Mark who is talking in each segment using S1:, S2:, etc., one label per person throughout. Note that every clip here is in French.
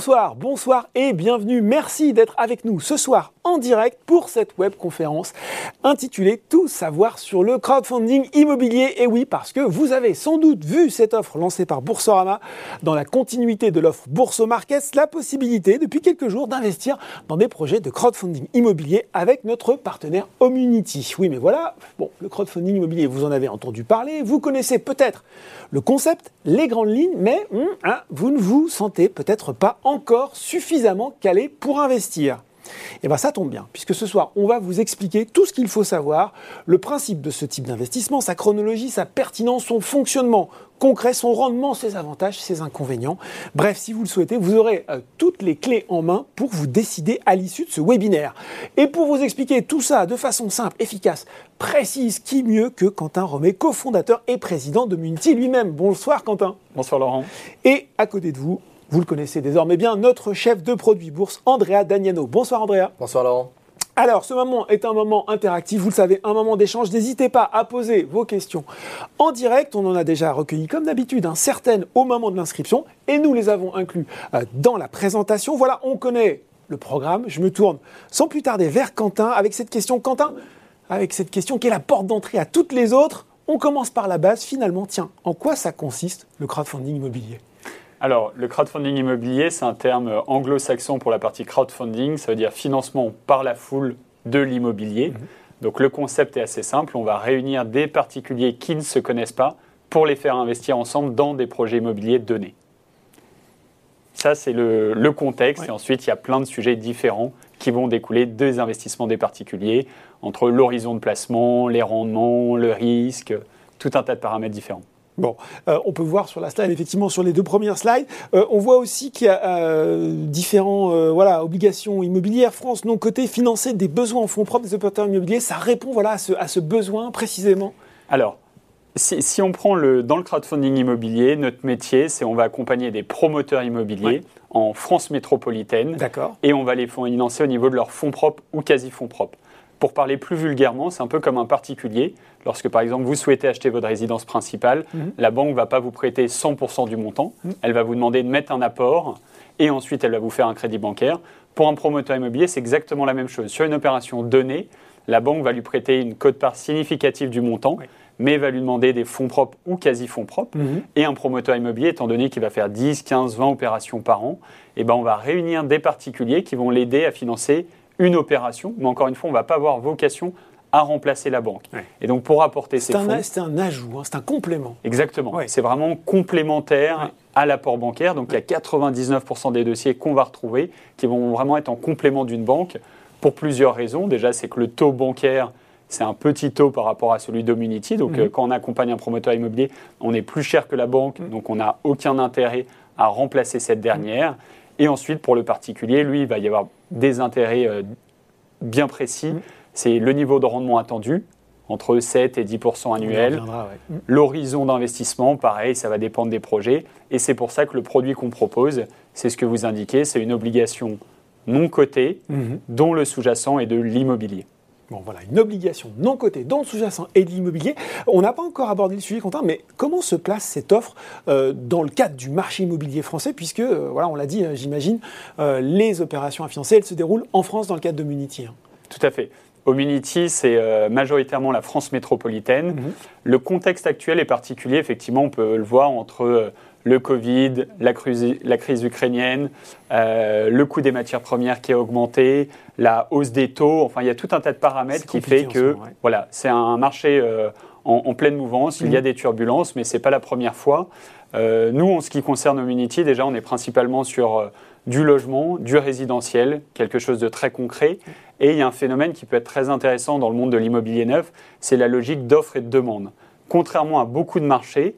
S1: Bonsoir, bonsoir et bienvenue. Merci d'être avec nous ce soir en direct pour cette web conférence intitulée Tout savoir sur le crowdfunding immobilier. Et oui, parce que vous avez sans doute vu cette offre lancée par Boursorama dans la continuité de l'offre Bourso Markets, la possibilité depuis quelques jours d'investir dans des projets de crowdfunding immobilier avec notre partenaire Omunity. Oui, mais voilà, bon, le crowdfunding immobilier, vous en avez entendu parler, vous connaissez peut-être le concept, les grandes lignes, mais hum, hein, vous ne vous sentez peut-être pas encore suffisamment calé pour investir. Et eh bien ça tombe bien, puisque ce soir, on va vous expliquer tout ce qu'il faut savoir, le principe de ce type d'investissement, sa chronologie, sa pertinence, son fonctionnement concret, son rendement, ses avantages, ses inconvénients. Bref, si vous le souhaitez, vous aurez euh, toutes les clés en main pour vous décider à l'issue de ce webinaire. Et pour vous expliquer tout ça de façon simple, efficace, précise, qui mieux que Quentin Romet, cofondateur et président de Munity lui-même. Bonsoir Quentin.
S2: Bonsoir Laurent.
S1: Et à côté de vous, vous le connaissez désormais bien, notre chef de produit bourse, Andrea Dagnano. Bonsoir Andrea.
S3: Bonsoir Laurent.
S1: Alors, ce moment est un moment interactif, vous le savez, un moment d'échange. N'hésitez pas à poser vos questions en direct. On en a déjà recueilli, comme d'habitude, un certaines au moment de l'inscription, et nous les avons inclus euh, dans la présentation. Voilà, on connaît le programme. Je me tourne sans plus tarder vers Quentin avec cette question. Quentin, avec cette question qui est la porte d'entrée à toutes les autres. On commence par la base. Finalement, tiens, en quoi ça consiste le crowdfunding immobilier?
S2: Alors, le crowdfunding immobilier, c'est un terme anglo-saxon pour la partie crowdfunding, ça veut dire financement par la foule de l'immobilier. Mhm. Donc, le concept est assez simple, on va réunir des particuliers qui ne se connaissent pas pour les faire investir ensemble dans des projets immobiliers donnés. Ça, c'est le, contexte. Et ensuite, il y a plein de sujets différents qui vont découler des investissements des particuliers, entre l'horizon de placement, les rendements, le risque, tout un tas de paramètres différents.
S1: Bon, euh, on peut voir sur la slide, effectivement, sur les deux premières slides, euh, on voit aussi qu'il y a euh, différents voilà, obligations immobilières. France, non côté, financer des besoins en fonds propres des opérateurs immobiliers, ça répond voilà, à, ce, besoin précisément
S2: Alors, si, on prend le, dans le crowdfunding immobilier, notre métier, c'est on va accompagner des promoteurs immobiliers en France métropolitaine. Et on va les financer au niveau de leurs fonds propres ou quasi-fonds propres. Pour parler plus vulgairement, c'est un peu comme un particulier. Lorsque, par exemple, vous souhaitez acheter votre résidence principale, mhm. la banque ne va pas vous prêter 100% du montant. Mhm. Elle va vous demander de mettre un apport et ensuite, elle va vous faire un crédit bancaire. Pour un promoteur immobilier, c'est exactement la même chose. Sur une opération donnée, la banque va lui prêter une cote-part significative du montant, mais va lui demander des fonds propres ou quasi-fonds propres. Mhm. Et un promoteur immobilier, étant donné qu'il va faire 10, 15, 20 opérations par an, eh ben, on va réunir des particuliers qui vont l'aider à financer une opération, mais encore une fois, on ne va pas avoir vocation à remplacer la banque. Et donc pour apporter ces fonds...
S1: C'est un ajout, hein, c'est un complément.
S2: Exactement, c'est vraiment complémentaire à l'apport bancaire. Donc il y a 99% des dossiers qu'on va retrouver qui vont vraiment être en complément d'une banque pour plusieurs raisons. Déjà, c'est que le taux bancaire, c'est un petit taux par rapport à celui d'Omunity. Donc mhm. euh, quand on accompagne un promoteur immobilier, on est plus cher que la banque, mhm. donc on n'a aucun intérêt à remplacer cette dernière. Et ensuite, pour le particulier, lui, il va y avoir des intérêts euh, bien précis. Mm. C'est le niveau de rendement attendu, entre 7 et 10 annuels. Mm. L'horizon d'investissement, pareil, ça va dépendre des projets. Et c'est pour ça que le produit qu'on propose, c'est ce que vous indiquez, c'est une obligation non cotée, mm-hmm. dont le sous-jacent est de l'immobilier.
S1: Bon, voilà, une obligation non cotée dans le sous-jacent et de l'immobilier. On n'a pas encore abordé le sujet, Quentin, mais comment se place cette offre euh, dans le cadre du marché immobilier français? Puisque, euh, voilà, on l'a dit, euh, j'imagine, les opérations à financer, elles se déroulent en France dans le cadre de Munity. Hein.
S2: Tout à fait. Omunity, c'est majoritairement la France métropolitaine. Mhm. Le contexte actuel est particulier, effectivement, on peut le voir entre le Covid, la crise, la crise ukrainienne, euh, le coût des matières premières qui a augmenté, la hausse des taux. Enfin, il y a tout un tas de paramètres qui fait que voilà, c'est un marché euh, en, pleine mouvance. Il y a mm. des turbulences, mais c'est pas la première fois. Euh, nous, en ce qui concerne Omunity, déjà, on est principalement sur du logement, du résidentiel, quelque chose de très concret. Et il y a un phénomène qui peut être très intéressant dans le monde de l'immobilier neuf, c'est la logique d'offre et de demande. Contrairement à beaucoup de marchés,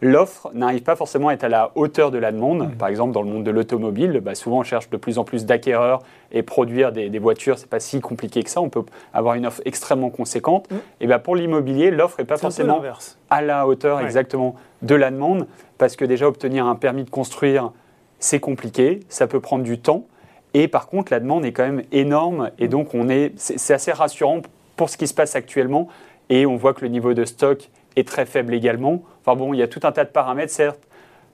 S2: l'offre n'arrive pas forcément à être à la hauteur de la demande. Mmh. Par exemple, dans le monde de l'automobile, bah, souvent on cherche de plus en plus d'acquéreurs et produire des, voitures, c'est pas si compliqué que ça. On peut avoir une offre extrêmement conséquente. Mmh. Et bah, pour l'immobilier, l'offre n'est pas forcément à la hauteur exactement de la demande, parce que déjà obtenir un permis de construire, c'est compliqué, ça peut prendre du temps. Et par contre, la demande est quand même énorme, et mmh. donc on est, c'est assez rassurant pour ce qui se passe actuellement. Et on voit que le niveau de stock est très faible également. Enfin bon, il y a tout un tas de paramètres, certes.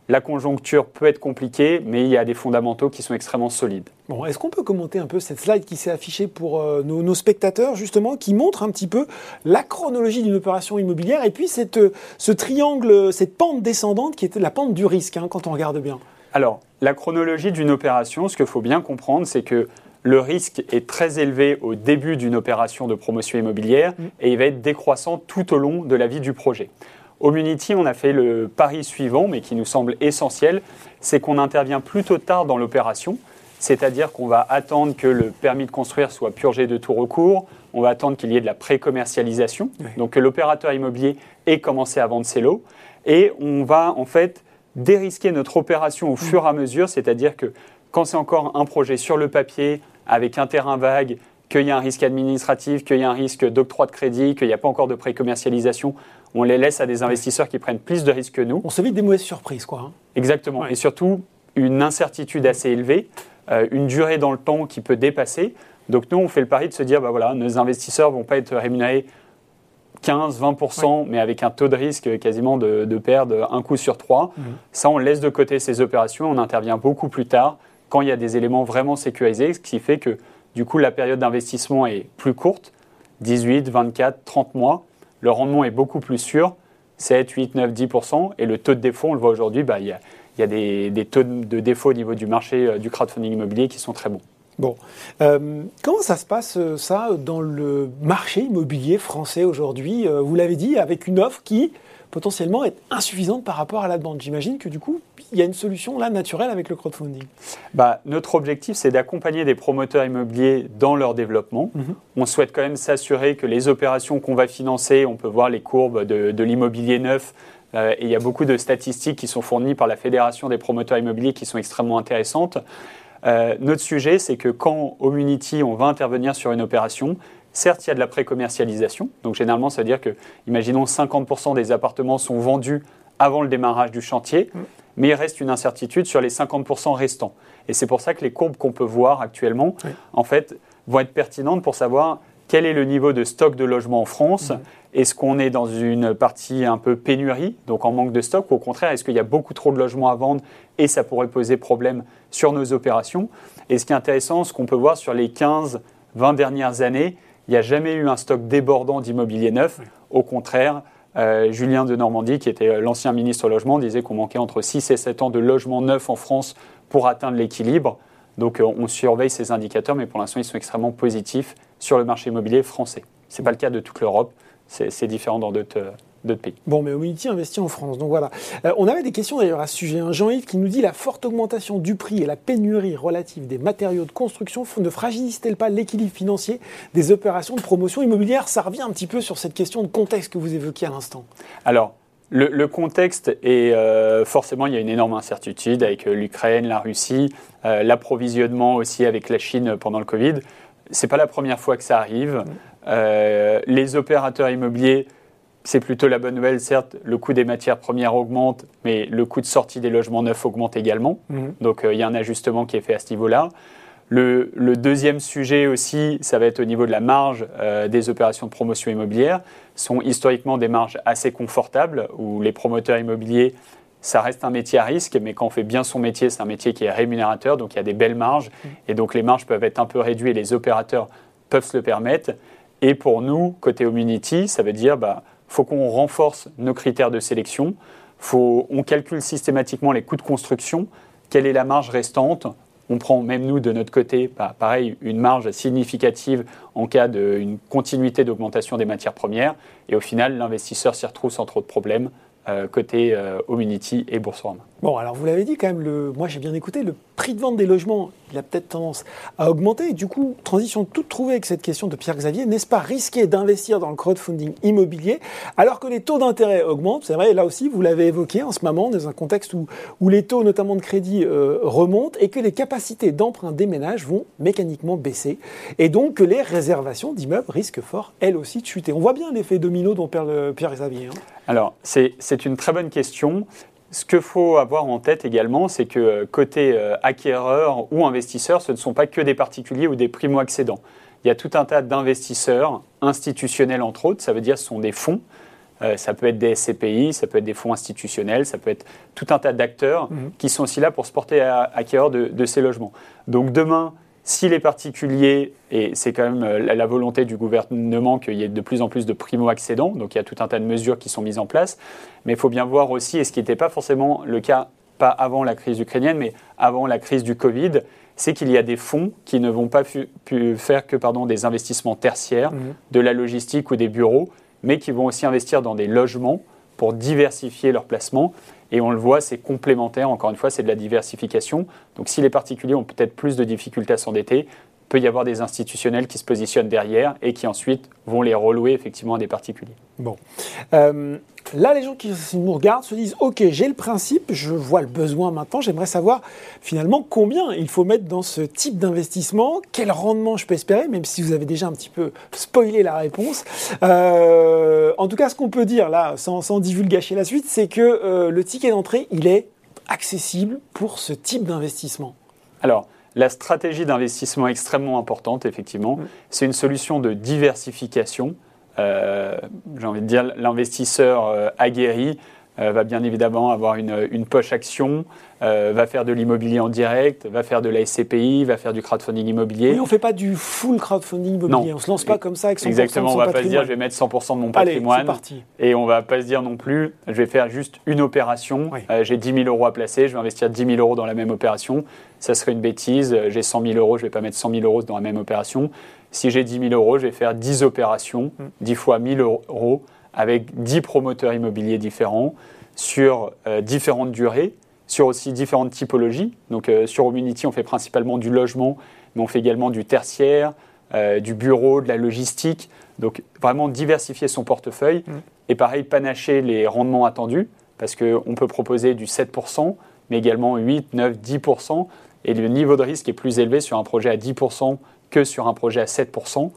S2: la conjoncture peut être compliquée, mais il y a des fondamentaux qui sont extrêmement solides.
S1: Bon, est-ce qu'on peut commenter un peu cette slide qui s'est affichée pour euh, nos, spectateurs, justement, qui montre un petit peu la chronologie d'une opération immobilière et puis cette, euh, ce triangle, cette pente descendante qui était la pente du risque, hein, quand on regarde bien?
S2: Alors, la chronologie d'une opération, ce qu'il faut bien comprendre, c'est que le risque est très élevé au début d'une opération de promotion immobilière mmh. et il va être décroissant tout au long de la vie du projet. Au Munity, on a fait le pari suivant, mais qui nous semble essentiel, c'est qu'on intervient plutôt tard dans l'opération, c'est-à-dire qu'on va attendre que le permis de construire soit purgé de tout recours, on va attendre qu'il y ait de la pré-commercialisation, donc que l'opérateur immobilier ait commencé à vendre ses lots, et on va en fait dérisquer notre opération au fur et à mesure, c'est-à-dire que quand c'est encore un projet sur le papier, avec un terrain vague, qu'il y a un risque administratif, qu'il y a un risque d'octroi de crédit, qu'il n'y a pas encore de pré-commercialisation, on les laisse à des investisseurs qui prennent plus de risques que nous.
S1: On s'évite des mauvaises surprises, quoi. Hein.
S2: Exactement. Et surtout, une incertitude assez élevée, euh, une durée dans le temps qui peut dépasser. Donc nous, on fait le pari de se dire, bah voilà, nos investisseurs ne vont pas être rémunérés 15-20%, mais avec un taux de risque quasiment de, perdre un coup sur trois. Mhm. Ça, on laisse de côté ces opérations, on intervient beaucoup plus tard, quand il y a des éléments vraiment sécurisés, ce qui fait que du coup, la période d'investissement est plus courte, 18, 24, 30 mois. Le rendement est beaucoup plus sûr, 7, 8, 9, 10%. Et le taux de défaut, on le voit aujourd'hui, bah, il y a, des, taux de défaut au niveau du marché euh, du crowdfunding immobilier qui sont très bons.
S1: Bon, euh, comment ça se passe euh, ça dans le marché immobilier français aujourd'hui? Vous l'avez dit, avec une offre qui potentiellement est insuffisante par rapport à la demande. J'imagine que du coup, il y a une solution là naturelle avec le crowdfunding.
S2: Bah, notre objectif, c'est d'accompagner des promoteurs immobiliers dans leur développement. Mhm. On souhaite quand même s'assurer que les opérations qu'on va financer, on peut voir les courbes de, l'immobilier neuf, euh, et il y a beaucoup de statistiques qui sont fournies par la Fédération des promoteurs immobiliers qui sont extrêmement intéressantes. Euh, notre sujet, c'est que quand au Munity, on va intervenir sur une opération, Certes, il y a de la pré-commercialisation. Donc, généralement, ça veut dire que, imaginons, 50% des appartements sont vendus avant le démarrage du chantier, mm. mais il reste une incertitude sur les 50% restants. Et c'est pour ça que les courbes qu'on peut voir actuellement, en fait, vont être pertinentes pour savoir quel est le niveau de stock de logements en France. Mm. Est-ce qu'on est dans une partie un peu pénurie, donc en manque de stock, ou au contraire, est-ce qu'il y a beaucoup trop de logements à vendre et ça pourrait poser problème sur nos opérations? Et ce qui est intéressant, ce qu'on peut voir sur les 15, 20 dernières années, il n'y a jamais eu un stock débordant d'immobilier neuf. Au contraire, euh, Julien de Normandie, qui était l'ancien ministre au logement, disait qu'on manquait entre 6 et 7 ans de logements neufs en France pour atteindre l'équilibre. Donc euh, on surveille ces indicateurs, mais pour l'instant, ils sont extrêmement positifs sur le marché immobilier français. Ce n'est pas le cas de toute l'Europe, c'est différent dans d'autres euh, pays.
S1: Bon, mais Omnity investit en France, donc voilà. Euh, on avait des questions d'ailleurs à ce sujet. Hein. Jean-Yves qui nous dit la forte augmentation du prix et la pénurie relative des matériaux de construction ne fragilisent-elles pas l'équilibre financier des opérations de promotion immobilière? Ça revient un petit peu sur cette question de contexte que vous évoquiez à l'instant.
S2: Alors, le, contexte est euh, forcément, il y a une énorme incertitude avec euh, l'Ukraine, la Russie, l'approvisionnement aussi avec la Chine pendant le Covid. C'est pas la première fois que ça arrive. les opérateurs immobiliers c'est plutôt la bonne nouvelle. Certes, le coût des matières premières augmente, mais le coût de sortie des logements neufs augmente également. Mhm. Donc, euh, il y a un ajustement qui est fait à ce niveau-là. Le, deuxième sujet aussi, ça va être au niveau de la marge euh, des opérations de promotion immobilière. Ce sont historiquement des marges assez confortables où les promoteurs immobiliers, ça reste un métier à risque, mais quand on fait bien son métier, c'est un métier qui est rémunérateur, donc il y a des belles marges. Mhm. Et donc les marges peuvent être un peu réduites, les opérateurs peuvent se le permettre. Et pour nous, côté Community, ça veut dire bah, faut qu'on renforce nos critères de sélection. On calcule systématiquement les coûts de construction. Quelle est la marge restante on prend même nous de notre côté, bah, pareil, une marge significative en cas d'une continuité d'augmentation des matières premières. Et au final, l'investisseur s'y retrouve sans trop de problèmes euh, côté euh, Omunity et Boursorama.
S1: Bon, alors vous l'avez dit quand même, moi j'ai bien écouté, le prix de vente des logements, il a peut-être tendance à augmenter. Du coup, transition toute trouvée avec cette question de Pierre Xavier, n'est-ce pas risqué d'investir dans le crowdfunding immobilier alors que les taux d'intérêt augmentent? C'est vrai, là aussi, vous l'avez évoqué en ce moment, dans un contexte où, où les taux, notamment de crédit, euh, remontent et que les capacités d'emprunt des ménages vont mécaniquement baisser. Et donc que les réservations d'immeubles risquent fort, elles aussi, de chuter. On voit bien l'effet domino dont parle Pierre Xavier. Hein.
S2: Alors, c'est une très bonne question. Ce qu'il faut avoir en tête également, c'est que euh, côté euh, acquéreur ou investisseur, ce ne sont pas que des particuliers ou des primo-accédants. Il y a tout un tas d'investisseurs institutionnels, entre autres, ça veut dire ce sont des fonds Euh, ça peut être des SCPI, ça peut être des fonds institutionnels, ça peut être tout un tas d'acteurs mhm. qui sont aussi là pour se porter à, acquéreurs de, ces logements. Donc demain, si les particuliers, et c'est quand même euh, la, volonté du gouvernement qu'il y ait de plus en plus de primo-accédants, donc il y a tout un tas de mesures qui sont mises en place, mais il faut bien voir aussi, et ce qui n'était pas forcément le cas, pas avant la crise ukrainienne, mais avant la crise du Covid, c'est qu'il y a des fonds qui ne vont pas pu, faire que pardon, des investissements tertiaires, mhm. de la logistique ou des bureaux, mais qui vont aussi investir dans des logements pour diversifier leurs placements. Et on le voit, c'est complémentaire, encore une fois, c'est de la diversification. Donc si les particuliers ont peut-être plus de difficultés à s'endetter, peut y avoir des institutionnels qui se positionnent derrière et qui ensuite vont les relouer effectivement à des particuliers.
S1: Bon. Euh, là, les gens qui nous regardent se disent Ok, j'ai le principe, je vois le besoin maintenant, j'aimerais savoir finalement combien il faut mettre dans ce type d'investissement, quel rendement je peux espérer, même si vous avez déjà un petit peu spoilé la réponse. Euh, en tout cas, ce qu'on peut dire là, sans, sans divulgacher la suite, c'est que euh, le ticket d'entrée, il est accessible pour ce type d'investissement.
S2: Alors, la stratégie d'investissement est extrêmement importante, effectivement. Mm. C'est une solution de diversification. Euh, j'ai envie de dire, l'investisseur euh, aguerri euh, va bien évidemment avoir une, poche action, euh, va faire de l'immobilier en direct, va faire de la SCPI, va faire du crowdfunding immobilier.
S1: Oui, on ne fait pas du full crowdfunding immobilier, on ne se lance pas comme ça avec 100%
S2: Exactement, on ne va pas se dire je vais mettre 100% de mon patrimoine.
S1: Allez, parti.
S2: Et on ne va pas se dire non plus je vais faire juste une opération, euh, j'ai 10 000 euros à placer, je vais investir 10 000 euros dans la même opération. Ça serait une bêtise, j'ai 100 000 euros, je ne vais pas mettre 100 000 euros dans la même opération. Si j'ai 10 000 euros, je vais faire 10 opérations, 10 mm. fois 1000 euros avec 10 promoteurs immobiliers différents sur euh, différentes durées, sur aussi différentes typologies. Donc euh, sur Omunity, on fait principalement du logement, mais on fait également du tertiaire, euh, du bureau, de la logistique. Donc vraiment diversifier son portefeuille mmh. et pareil, panacher les rendements attendus, parce qu'on peut proposer du 7%, mais également 8, 9, 10%. Et le niveau de risque est plus élevé sur un projet à 10% que sur un projet à 7%. Mmh.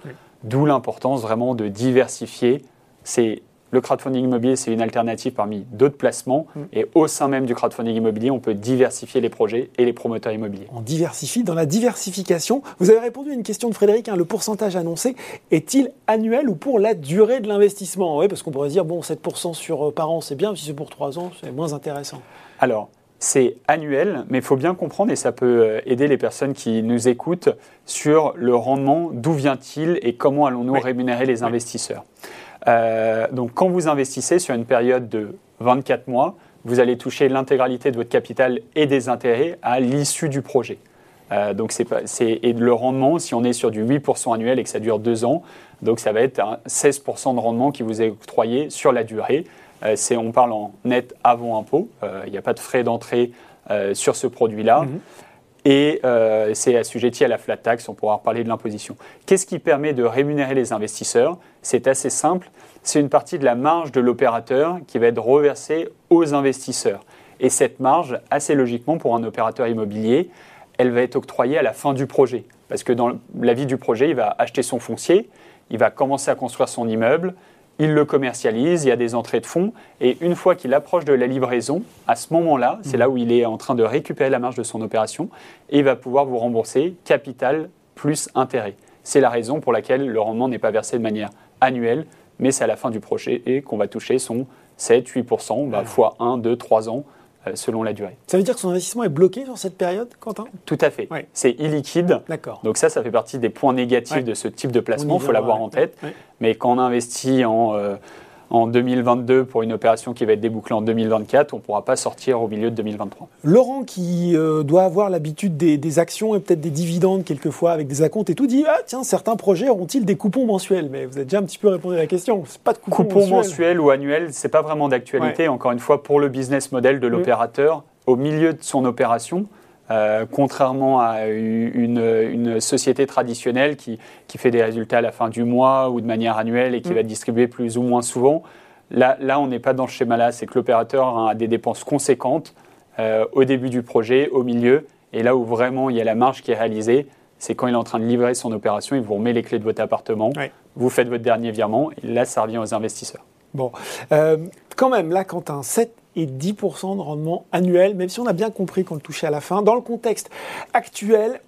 S2: D'où l'importance vraiment de diversifier. C'est le crowdfunding immobilier, c'est une alternative parmi d'autres placements. Mm. Et au sein même du crowdfunding immobilier, on peut diversifier les projets et les promoteurs immobiliers.
S1: On diversifie dans la diversification. Vous avez répondu à une question de Frédéric. Hein, le pourcentage annoncé est-il annuel ou pour la durée de l'investissement? Oui, parce qu'on pourrait dire, bon, 7% sur, euh, par an, c'est bien. Si c'est pour 3 ans, c'est moins intéressant.
S2: Alors, c'est annuel, mais il faut bien comprendre, et ça peut euh, aider les personnes qui nous écoutent, sur le rendement, d'où vient-il et comment allons-nous rémunérer les investisseurs. Euh, donc quand vous investissez sur une période de 24 mois, vous allez toucher l'intégralité de votre capital et des intérêts à l'issue du projet. Euh, donc c'est, et le rendement, si on est sur du 8% annuel et que ça dure deux ans, donc ça va être un 16% de rendement qui vous est octroyé sur la durée. Euh, c'est, on parle en net avant impôt, il n'y a pas de frais d'entrée sur ce produit-là. Mhm et euh, c'est assujetti à la flat tax, on pourra reparler de l'imposition. Qu'est-ce qui permet de rémunérer les investisseurs? C'est assez simple, c'est une partie de la marge de l'opérateur qui va être reversée aux investisseurs. Et cette marge, assez logiquement pour un opérateur immobilier, elle va être octroyée à la fin du projet. Parce que dans la vie du projet, il va acheter son foncier, il va commencer à construire son immeuble, il le commercialise, il y a des entrées de fonds, et une fois qu'il approche de la livraison, à ce moment-là, c'est mmh. là où il est en train de récupérer la marge de son opération, et il va pouvoir vous rembourser capital plus intérêt. C'est la raison pour laquelle le rendement n'est pas versé de manière annuelle, mais c'est à la fin du projet et qu'on va toucher son 7-8%, bah, fois 1, 2, 3 ans selon la durée.
S1: Ça veut dire que son investissement est bloqué sur cette période, Quentin?
S2: Tout à fait. C'est illiquide.
S1: D'accord.
S2: Donc ça, ça fait partie des points négatifs de ce type de placement, il faut l'avoir en tête. Mais quand on investit en... En 2022 pour une opération qui va être débouclée en 2024, on ne pourra pas sortir au milieu de 2023.
S1: Laurent, qui euh, doit avoir l'habitude des, actions et peut-être des dividendes quelquefois avec des acomptes et tout, dit Ah, tiens, certains projets auront-ils des coupons mensuels? Mais vous avez déjà un petit peu répondu à la question. C'est pas de coupons
S2: Coupons mensuels ou annuels, c'est pas vraiment d'actualité. Encore une fois, pour le business model de mm. l'opérateur, au milieu de son opération, euh, contrairement à une, société traditionnelle qui, fait des résultats à la fin du mois ou de manière annuelle et qui mm. va distribuer plus ou moins souvent. Là, là on n'est pas dans ce schéma-là, c'est que l'opérateur a des dépenses conséquentes euh, au début du projet, au milieu, et là où vraiment il y a la marge qui est réalisée, c'est quand il est en train de livrer son opération, il vous remet les clés de votre appartement, vous faites votre dernier virement, et là ça revient aux investisseurs.
S1: Bon, euh, quand même, là, quand un 7 et 10% de rendement annuel, même si on a bien compris qu'on le touchait à la fin. Dans le contexte actuel,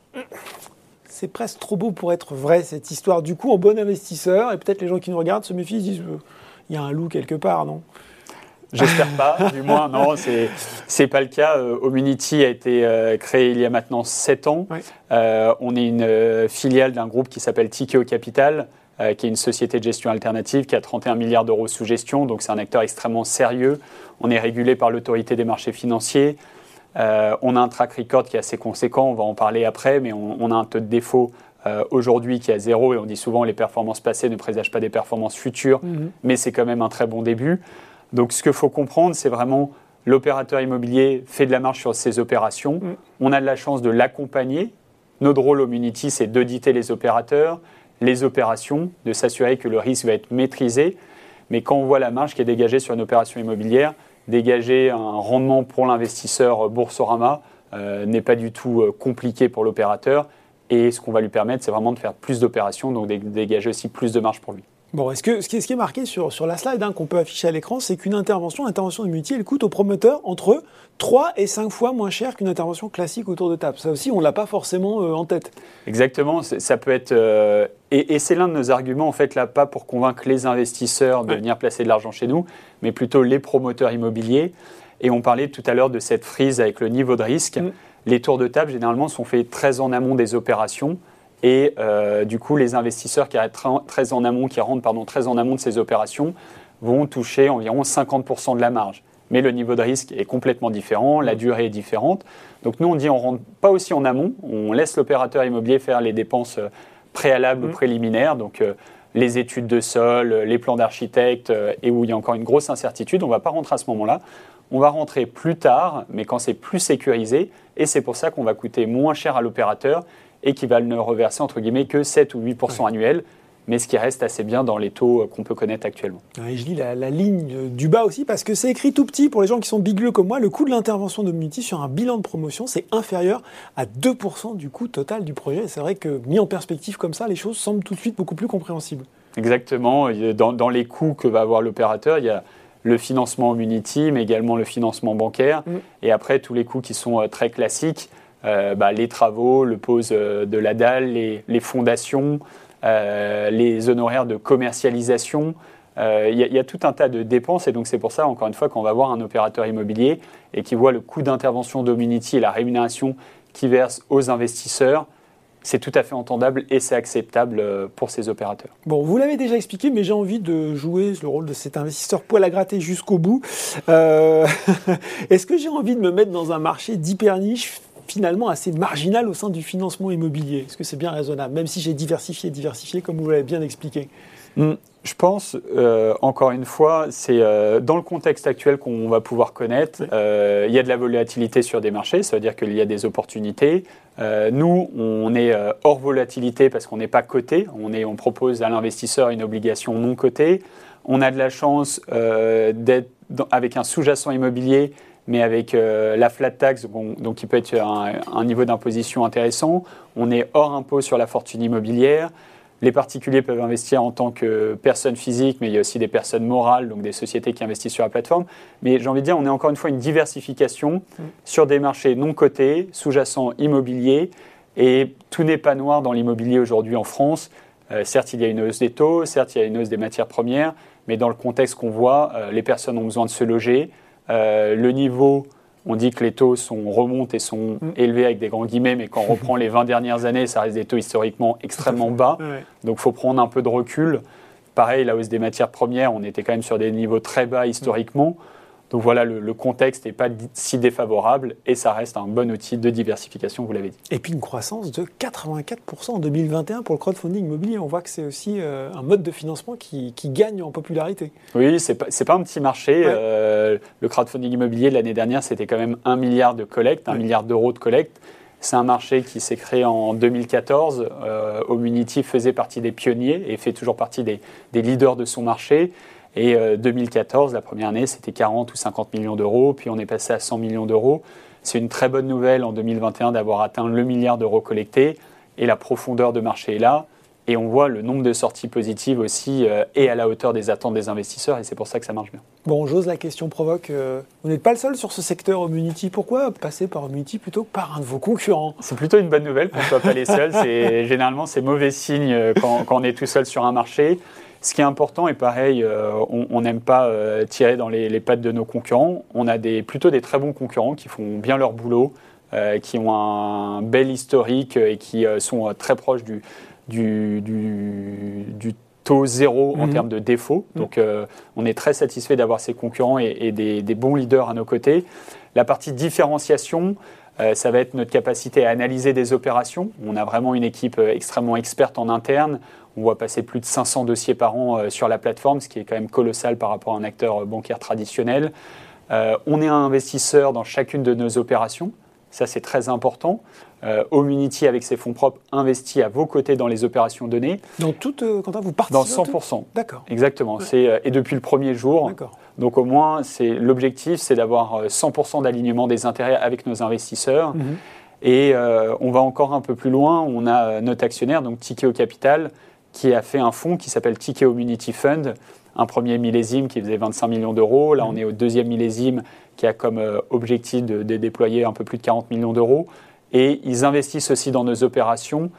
S1: c'est presque trop beau pour être vrai cette histoire. Du coup, en bon investisseur, et peut-être les gens qui nous regardent se méfient, se disent euh, il y a un loup quelque part, non?
S2: J'espère pas, du moins, non, c'est c'est pas le cas. Omunity a été créé il y a maintenant 7 ans. on est une filiale d'un groupe qui s'appelle Tikeo Capital, qui est une société de gestion alternative qui a 31 milliards d'euros sous gestion, donc c'est un acteur extrêmement sérieux. On est régulé par l'autorité des marchés financiers. Euh, on a un track record qui est assez conséquent, on va en parler après, mais on, a un taux de défaut euh, aujourd'hui qui est à zéro et on dit souvent les performances passées ne présagent pas des performances futures, mhm. mais c'est quand même un très bon début. Donc ce qu'il faut comprendre, c'est vraiment l'opérateur immobilier fait de la marge sur ses opérations. Mhm. On a de la chance de l'accompagner. Notre rôle au Munity, c'est d'auditer les opérateurs, les opérations, de s'assurer que le risque va être maîtrisé. Mais quand on voit la marge qui est dégagée sur une opération immobilière, dégager un rendement pour l'investisseur Boursorama euh, n'est pas du tout euh, compliqué pour l'opérateur. Et ce qu'on va lui permettre, c'est vraiment de faire plus d'opérations, donc dégager aussi plus de marge pour lui.
S1: Bon, est-ce que ce qui est, marqué sur, sur la slide hein, qu'on peut afficher à l'écran, c'est qu'une intervention, l'intervention de multi, elle coûte au promoteur entre 3 et 5 fois moins cher qu'une intervention classique autour de table. Ça aussi, on ne l'a pas forcément euh, en tête.
S2: Exactement, ça peut être. Euh, et, c'est l'un de nos arguments, en fait, là, pas pour convaincre les investisseurs de venir placer de l'argent chez nous, mais plutôt les promoteurs immobiliers. Et on parlait tout à l'heure de cette frise avec le niveau de risque. Mm. Les tours de table, généralement, sont faits très en amont des opérations. Et euh, du coup, les investisseurs qui rentrent très en amont, qui rentrent pardon, très en amont de ces opérations vont toucher environ 50% de la marge. Mais le niveau de risque est complètement différent, la durée est différente. Donc nous, on dit on ne rentre pas aussi en amont, on laisse l'opérateur immobilier faire les dépenses euh, préalables ou mmh. préliminaires, donc euh, les études de sol, les plans d'architecte, et où il y a encore une grosse incertitude, on ne va pas rentrer à ce moment-là. On va rentrer plus tard, mais quand c'est plus sécurisé, et c'est pour ça qu'on va coûter moins cher à l'opérateur et qui va ne reverser entre guillemets que 7 ou 8 annuels mais ce qui reste assez bien dans les taux qu'on peut connaître actuellement.
S1: je lis la, ligne du bas aussi parce que c'est écrit tout petit pour les gens qui sont bigleux comme moi. Le coût de l'intervention de Multi sur un bilan de promotion, c'est inférieur à 2% du coût total du projet. C'est vrai que mis en perspective comme ça, les choses semblent tout de suite beaucoup plus compréhensibles.
S2: Exactement. Dans, dans les coûts que va avoir l'opérateur, il y a le financement Munity, mais également le financement bancaire. Mm. Et après, tous les coûts qui sont euh, très classiques. Euh, bah, les travaux, le pose euh, de la dalle, les, fondations, euh, les honoraires de commercialisation. Il y, a tout un tas de dépenses et donc c'est pour ça, encore une fois, qu'on va voir un opérateur immobilier et qui voit le coût d'intervention d'Omunity et la rémunération qui verse aux investisseurs, c'est tout à fait entendable et c'est acceptable pour ces opérateurs.
S1: Bon, vous l'avez déjà expliqué, mais j'ai envie de jouer le rôle de cet investisseur poil à gratter jusqu'au bout. Est-ce que j'ai envie de me mettre dans un marché d'hyper niche finalement assez marginal au sein du financement immobilier. Est-ce que c'est bien raisonnable, même si j'ai diversifié, diversifié, comme vous l'avez bien expliqué
S2: hmm, Je pense, euh, encore une fois, c'est euh, dans le contexte actuel qu'on va pouvoir connaître, euh, il y a de la volatilité sur des marchés, ça veut dire qu'il y a des opportunités. nous, on est hors volatilité parce qu'on n'est pas coté, on, on propose à l'investisseur une obligation non cotée. On a de la chance d'être avec un sous-jacent immobilier mais avec euh, la flat tax, donc qui peut être un, niveau d'imposition intéressant. On est hors impôt sur la fortune immobilière. Les particuliers peuvent investir en tant que personnes physiques, mais il y a aussi des personnes morales, donc des sociétés qui investissent sur la plateforme. Mais j'ai envie de dire, on est encore une fois une diversification mm. sur des marchés non cotés, sous-jacents immobiliers, et tout n'est pas noir dans l'immobilier aujourd'hui en France. Euh, certes, il y a une hausse des taux, certes, il y a une hausse des matières premières, mais dans le contexte qu'on voit, euh, les personnes ont besoin de se loger. Euh, le niveau, on dit que les taux sont, remontent et sont mm. élevés avec des grands guillemets, mais quand on reprend les 20 dernières années, ça reste des taux historiquement extrêmement bas. Donc il faut prendre un peu de recul. Pareil, la hausse des matières premières, on était quand même sur des niveaux très bas historiquement. Donc voilà, le, contexte n'est pas si défavorable et ça reste un bon outil de diversification, vous l'avez dit.
S1: Et puis une croissance de 84% en 2021 pour le crowdfunding immobilier. On voit que c'est aussi euh, un mode de financement qui, gagne en popularité.
S2: Oui, ce n'est pas, pas, un petit marché. Euh, le crowdfunding immobilier, l'année dernière, c'était quand même 1 milliard de collecte, 1 milliard d'euros de collecte. C'est un marché qui s'est créé en 2014. Euh, Omunity faisait partie des pionniers et fait toujours partie des, des leaders de son marché. Et 2014, euh, la première année, c'était 40 ou 50 millions d'euros, puis on est passé à 100 millions d'euros. C'est une très bonne nouvelle en 2021 d'avoir atteint le milliard d'euros collectés, et la profondeur de marché est là. Et on voit le nombre de sorties positives aussi euh, est à la hauteur des attentes des investisseurs et c'est pour ça que ça marche bien.
S1: Bon, j'ose la question provoque. Euh, vous n'êtes pas le seul sur ce secteur Omunity. Pourquoi passer par Omunity plutôt que par un de vos concurrents?
S2: C'est plutôt une bonne nouvelle qu'on ne soit pas les seuls. généralement, c'est mauvais signe quand, quand, on est tout seul sur un marché. Ce qui est important, et pareil, euh, on n'aime pas euh, tirer dans les, pattes de nos concurrents. On a des, plutôt des très bons concurrents qui font bien leur boulot, euh, qui ont un bel historique et qui sont très proches du, du, du, taux zéro en mhm. termes de défauts. Mhm. Donc on est très satisfait d'avoir ces concurrents et, des, des, bons leaders à nos côtés. La partie différenciation, ça va être notre capacité à analyser des opérations. On a vraiment une équipe extrêmement experte en interne. On voit passer plus de 500 dossiers par an euh, sur la plateforme, ce qui est quand même colossal par rapport à un acteur euh, bancaire traditionnel. Euh, on est un investisseur dans chacune de nos opérations. Ça, c'est très important. Euh, Omunity, avec ses fonds propres, investit à vos côtés dans les opérations données.
S1: Dans toutes, quand vous participez
S2: Dans 100%.
S1: D'accord.
S2: Exactement. et depuis le premier jour. D'accord. Donc au moins, c'est l'objectif, c'est d'avoir 100% d'alignement des intérêts avec nos investisseurs. Mhm. Et on va encore un peu plus loin. On a notre actionnaire, donc Tikeo Capital, qui a fait un fonds qui s'appelle Ticket Community Fund, un premier millésime qui faisait 25 millions d'euros. Là, on est au deuxième millésime qui a comme euh, objectif de, déployer un peu plus de 40 millions d'euros. Et ils investissent aussi dans nos opérations.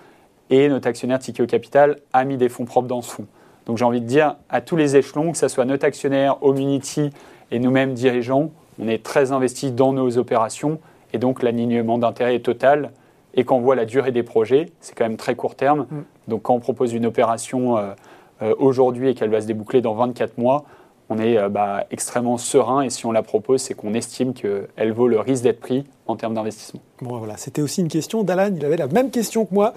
S2: Et notre actionnaire Tikeo Capital a mis des fonds propres dans ce fonds. Donc j'ai envie de dire à tous les échelons, que ce soit notre actionnaire, Omunity et nous-mêmes dirigeants, on est très investis dans nos opérations. Et donc l'alignement d'intérêt est total et quand on voit la durée des projets, c'est quand même très court terme. Mm. Donc quand on propose une opération euh, euh, aujourd'hui et qu'elle va se déboucler dans 24 mois, on est euh, bah, extrêmement serein et si on la propose, c'est qu'on estime qu'elle vaut le risque d'être pris en termes d'investissement.
S1: Bon voilà, c'était aussi une question d'Alan, il avait la même question que moi,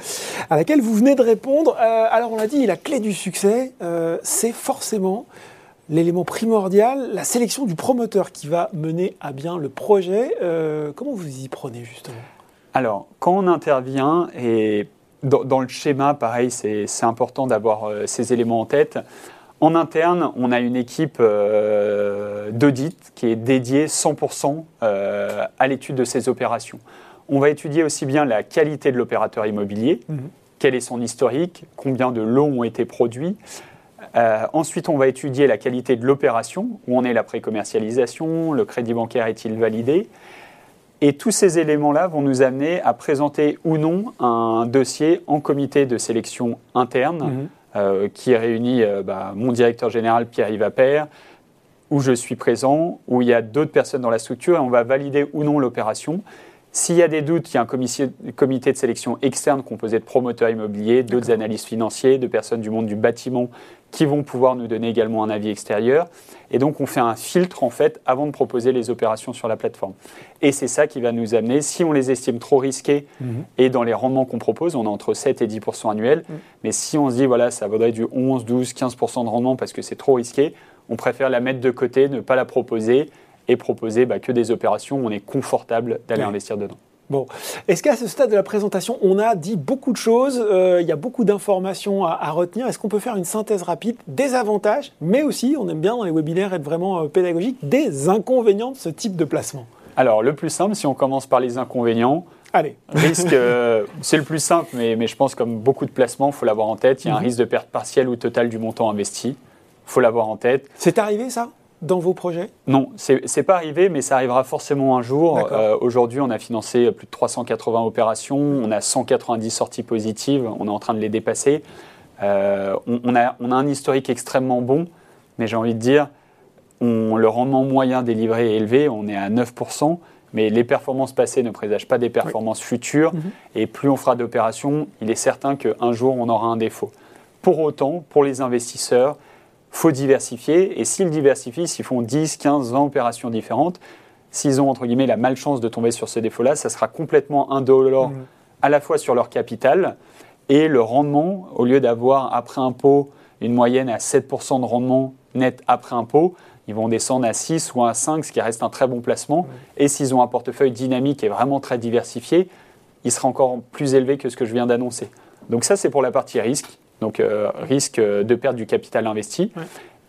S1: à laquelle vous venez de répondre. alors on l'a dit, la clé du succès, c'est forcément l'élément primordial, la sélection du promoteur qui va mener à bien le projet. comment vous y prenez justement?
S2: Alors, quand on intervient, et dans, le schéma, pareil, c'est important d'avoir euh, ces éléments en tête. En interne, on a une équipe euh, d'audit qui est dédiée 100% euh, à l'étude de ces opérations. On va étudier aussi bien la qualité de l'opérateur immobilier, mhm. quel est son historique, combien de lots ont été produits. ensuite, on va étudier la qualité de l'opération, où en est la pré-commercialisation, le crédit bancaire est-il validé. Et tous ces éléments-là vont nous amener à présenter ou non un dossier en comité de sélection interne mhm. euh, qui réunit euh, bah, mon directeur général Pierre-Yves Appert, où je suis présent, où il y a d'autres personnes dans la structure et on va valider ou non l'opération. S'il y a des doutes, il y a un comité de sélection externe composé de promoteurs immobiliers, d'autres analystes financiers, de personnes du monde du bâtiment qui vont pouvoir nous donner également un avis extérieur. Et donc, on fait un filtre, en fait, avant de proposer les opérations sur la plateforme. Et c'est ça qui va nous amener, si on les estime trop risquées, mhm. et dans les rendements qu'on propose, on a entre 7 et 10% annuels, mhm. mais si on se dit, voilà, ça vaudrait du 11, 12, 15% de rendement parce que c'est trop risqué, on préfère la mettre de côté, ne pas la proposer, et proposer bah, que des opérations où on est confortable d'aller investir dedans.
S1: Bon, est-ce qu'à ce stade de la présentation, on a dit beaucoup de choses, euh, il y a beaucoup d'informations à, retenir. Est-ce qu'on peut faire une synthèse rapide des avantages, mais aussi, on aime bien dans les webinaires être vraiment euh, pédagogique, des inconvénients de ce type de placement?
S2: Alors, le plus simple, si on commence par les inconvénients, Allez. Risque, euh, c'est le plus simple, mais, mais, je pense comme beaucoup de placements, il faut l'avoir en tête. Il y a un mhm. risque de perte partielle ou totale du montant investi. Il faut l'avoir en tête.
S1: C'est arrivé ça? Dans vos projets?
S2: Non, ce n'est pas arrivé, mais ça arrivera forcément un jour. Euh, aujourd'hui, on a financé plus de 380 opérations, on a 190 sorties positives, on est en train de les dépasser. Euh, on, a, on, a, un historique extrêmement bon, mais j'ai envie de dire, on, le rendement moyen délivré est élevé, on est à 9%, mais les performances passées ne présagent pas des performances futures, mhm. et plus on fera d'opérations, il est certain qu'un jour, on aura un défaut. Pour autant, pour les investisseurs, faut diversifier. Et s'ils diversifient, s'ils font 10, 15, 20 opérations différentes, s'ils ont entre guillemets la malchance de tomber sur ce défaut-là, ça sera complètement indolore mmh. à la fois sur leur capital et le rendement, au lieu d'avoir après impôt une moyenne à 7% de rendement net après impôt, ils vont descendre à 6 ou à 5, ce qui reste un très bon placement. Mmh. Et s'ils ont un portefeuille dynamique et vraiment très diversifié, il sera encore plus élevé que ce que je viens d'annoncer. Donc ça, c'est pour la partie risque donc euh, risque de perdre du capital investi.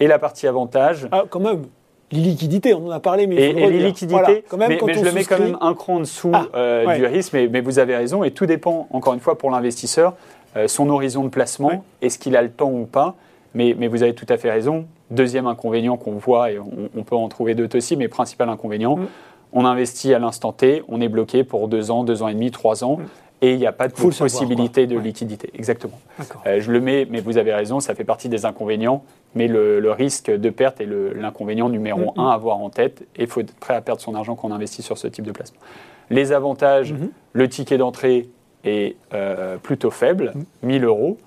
S2: Et la partie avantage.
S1: Ah, quand même liquidités, on en a parlé, mais.
S2: Et, les liquidités, mais, je le mets quand même un cran en dessous ah, euh, du risque, mais, vous avez raison, et tout dépend, encore une fois, pour l'investisseur, euh, son horizon de placement, est-ce qu'il a le temps ou pas, mais, vous avez tout à fait raison. Deuxième inconvénient qu'on voit, et on, peut en trouver d'autres aussi, mais principal inconvénient, mm. on investit à l'instant T, on est bloqué pour deux ans, deux ans et demi, trois ans. Mm et il n'y a pas de possibilité de liquidité. Exactement. Euh, je le mets, mais vous avez raison, ça fait partie des inconvénients, mais le, risque de perte est l'inconvénient numéro mm-hmm. un à avoir en tête, et il faut être prêt à perdre son argent quand on investit sur ce type de placement. Les avantages, mm-hmm. le ticket d'entrée est euh, plutôt faible, 1000 mm. euros.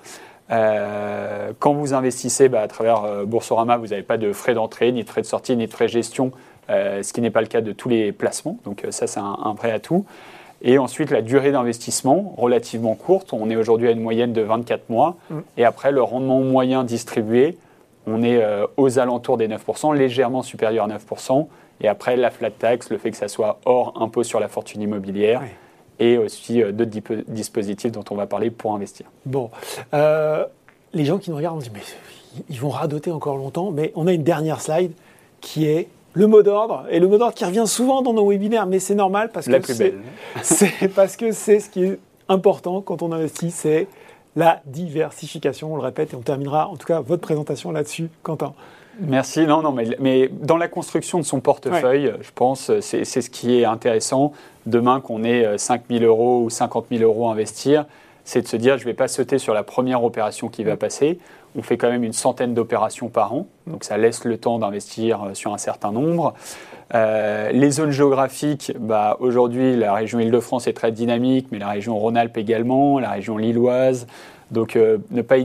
S2: Euh, quand vous investissez bah, à travers Boursorama, vous n'avez pas de frais d'entrée, ni de frais de sortie, ni de frais de gestion, ce qui n'est pas le cas de tous les placements. Donc ça, c'est un, un, vrai atout. Et ensuite, la durée d'investissement, relativement courte. On est aujourd'hui à une moyenne de 24 mois. Mm. Et après, le rendement moyen distribué, on est euh, aux alentours des 9%, légèrement supérieur à 9%. Et après, la flat tax, le fait que ça soit hors impôt sur la fortune immobilière. Et aussi euh, d'autres dispositifs dont on va parler pour investir.
S1: Bon. Euh, les gens qui nous regardent, on dit, mais ils vont radoter encore longtemps. Mais on a une dernière slide qui est le mot d'ordre, et le mot d'ordre qui revient souvent dans nos webinaires, mais c'est normal parce que c'est parce que c'est ce qui est important quand on investit, c'est la diversification, on le répète, et on terminera en tout cas votre présentation là-dessus, Quentin.
S2: Merci. Non, non, mais, mais, dans la construction de son portefeuille, je pense, c'est ce qui est intéressant. Demain, qu'on ait 5 000 euros ou 50 000 euros à investir, c'est de se dire, je ne vais pas sauter sur la première opération qui va mm. passer. On fait quand même une centaine d'opérations par an, donc ça laisse le temps d'investir euh, sur un certain nombre. Euh, les zones géographiques, bah, aujourd'hui, la région Île-de-France est très dynamique, mais la région Rhône-Alpes également, la région lilloise. Donc, euh, ne pas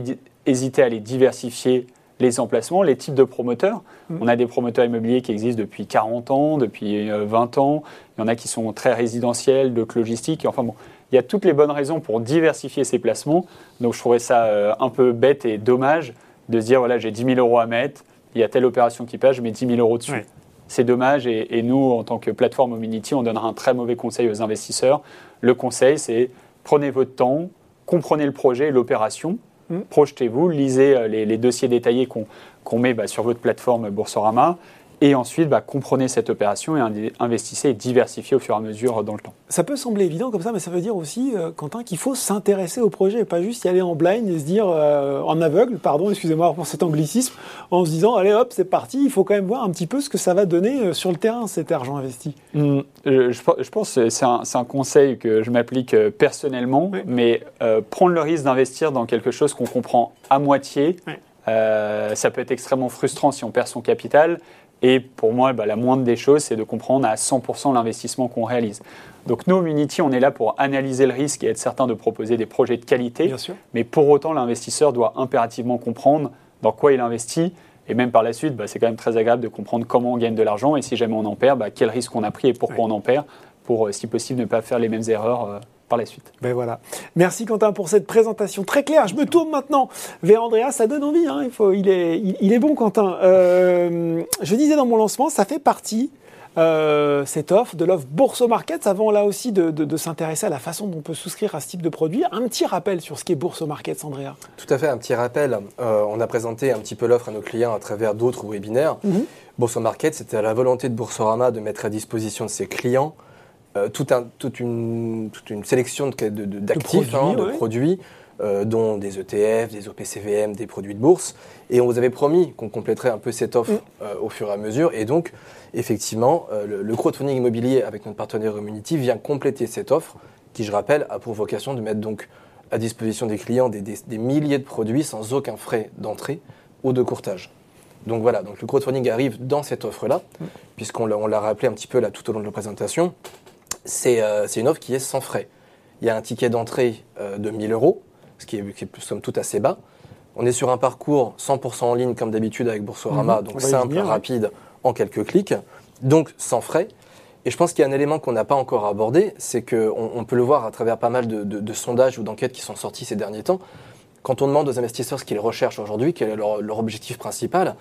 S2: hésiter à les diversifier les emplacements, les types de promoteurs. Mm. On a des promoteurs immobiliers qui existent depuis 40 ans, depuis 20 ans. Il y en a qui sont très résidentiels, de logistique. Enfin bon, il y a toutes les bonnes raisons pour diversifier ses placements. Donc je trouvais ça euh, un peu bête et dommage de se dire voilà, j'ai 10 000 euros à mettre, il y a telle opération qui passe, je mets 10 000 euros dessus. C'est dommage et, nous, en tant que plateforme Ominity, on donnera un très mauvais conseil aux investisseurs. Le conseil, c'est prenez votre temps, comprenez le projet et l'opération, mm. projetez-vous, lisez euh, les, dossiers détaillés qu'on met bah, sur votre plateforme Boursorama et ensuite, bah, comprenez cette opération et investissez et diversifiez au fur et à mesure dans le temps.
S1: Ça peut sembler évident comme ça, mais ça veut dire aussi, euh, Quentin, qu'il faut s'intéresser au projet, pas juste y aller en blind et se dire, euh, en aveugle, pardon, excusez-moi pour cet anglicisme, en se disant, allez hop, c'est parti, il faut quand même voir un petit peu ce que ça va donner euh, sur le terrain, cet argent investi.
S2: Mmh, je, pense que c'est un, conseil que je m'applique personnellement, mais prendre le risque d'investir dans quelque chose qu'on comprend à moitié, ça peut être extrêmement frustrant si on perd son capital. Et pour moi, bah, la moindre des choses, c'est de comprendre à 100% l'investissement qu'on réalise. Donc nous, Unity, on est là pour analyser le risque et être certain de proposer des projets de qualité.
S1: Bien sûr.
S2: Mais pour autant, l'investisseur doit impérativement comprendre dans quoi il investit. Et même par la suite, bah, c'est quand même très agréable de comprendre comment on gagne de l'argent et si jamais on en perd, bah, quel risque on a pris et pourquoi on en perd, pour, euh, si possible, ne pas faire les mêmes erreurs euh, par la suite.
S1: Ben voilà. Merci Quentin pour cette présentation très claire. Je me tourne maintenant vers Andrea, ça donne envie. Hein. Il, faut, il, est, il, est bon Quentin. Euh, je disais dans mon lancement, ça fait partie euh, cette offre de l'offre Bourse Market, avant là aussi de, s'intéresser à la façon dont on peut souscrire à ce type de produit. Un petit rappel sur ce qu'est Bourse Market, Andrea.
S3: Tout à fait, un petit rappel. Euh, on a présenté un petit peu l'offre à nos clients à travers d'autres webinaires. Mhm. Bourse Market, c'était la volonté de Boursorama de mettre à disposition de ses clients euh, tout un, toute, une, toute, une, sélection d'actifs, de, de, produits, hein, euh, dont des ETF, des OPCVM, des produits de bourse. Et on vous avait promis qu'on compléterait un peu cette offre mm. euh, au fur et à mesure. Et donc, effectivement, le, crowdfunding immobilier avec notre partenaire Community vient compléter cette offre qui, je rappelle, a pour vocation de mettre donc à disposition des clients des, des, milliers de produits sans aucun frais d'entrée ou de courtage. Donc voilà, donc le crowdfunding arrive dans cette offre-là, mm. puisqu'on l'a rappelé un petit peu là tout au long de la présentation. Euh, c'est une offre qui est sans frais. Il y a un ticket d'entrée euh, de 1000 euros, ce qui est, qui est, somme toute assez bas. On est sur un parcours 100% en ligne comme d'habitude avec Boursorama, mhm. donc simple, rapide, en quelques clics, donc sans frais. Et je pense qu'il y a un élément qu'on n'a pas encore abordé, c'est qu'on on peut le voir à travers pas mal de, sondages ou d'enquêtes qui sont sortis ces derniers temps. Quand on demande aux investisseurs ce qu'ils recherchent aujourd'hui, quel est leur, leur objectif principal,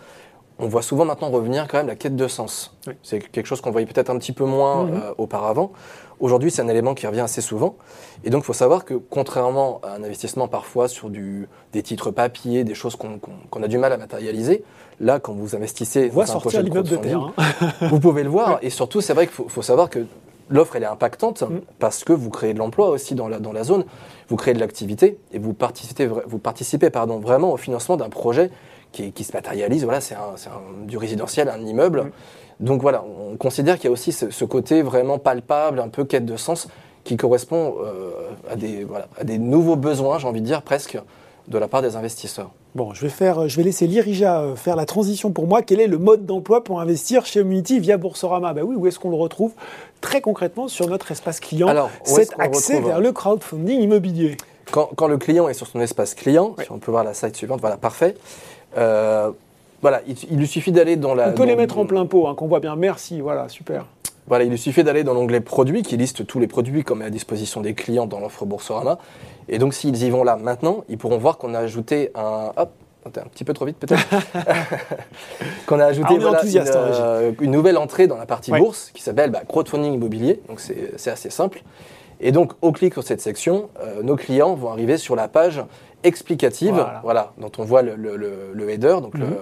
S3: on voit souvent maintenant revenir quand même la quête de sens. C'est quelque chose qu'on voyait peut-être un petit peu moins mhm. euh, auparavant. Aujourd'hui, c'est un élément qui revient assez souvent. Et donc, il faut savoir que contrairement à un investissement parfois sur du, des titres papier, des choses qu'on a du mal à matérialiser, là, quand vous investissez
S1: dans un projet de, de terre,
S3: hein. vous pouvez le voir. Et surtout, c'est vrai qu'il faut, savoir que l'offre, elle est impactante mm. parce que vous créez de l'emploi aussi dans la, dans la zone, vous créez de l'activité et vous participez, vous participez pardon, vraiment au financement d'un projet qui, se matérialise. Voilà, c'est du résidentiel, un immeuble. Donc voilà, on considère qu'il y a aussi ce, côté vraiment palpable, un peu quête de sens, qui correspond euh, à, des, voilà, à des nouveaux besoins, j'ai envie de dire presque, de la part des investisseurs.
S1: Bon, je vais, faire, je vais laisser Lirija euh, faire la transition pour moi. Quel est le mode d'emploi pour investir chez Omnity via Boursorama? Ben oui, où est-ce qu'on le retrouve? Très concrètement sur notre espace client
S3: Alors,
S1: cet accès vers le crowdfunding immobilier
S3: Quand, quand le client est sur son espace client, si on peut voir la slide suivante, voilà, parfait. Euh, voilà, il, il lui suffit d'aller dans la.
S1: On peut les mettre en plein pot, hein, qu'on voit bien. Merci, voilà, super.
S3: Voilà, il lui suffit d'aller dans l'onglet produits qui liste tous les produits qu'on met à disposition des clients dans l'offre Boursorama. Et donc, s'ils y vont là maintenant, ils pourront voir qu'on a ajouté un. Hop, t'es un petit peu trop vite peut-être. qu'on a ajouté
S1: Ah,
S3: voilà, une, euh, une nouvelle entrée dans la partie
S1: Ouais.
S3: bourse qui s'appelle bah, crowdfunding immobilier. Donc, c'est assez simple. Et donc, au clic sur cette section, euh, nos clients vont arriver sur la page explicative,
S1: Voilà.
S3: voilà, dont on voit le, le- le- le header, donc le,
S1: Mhm.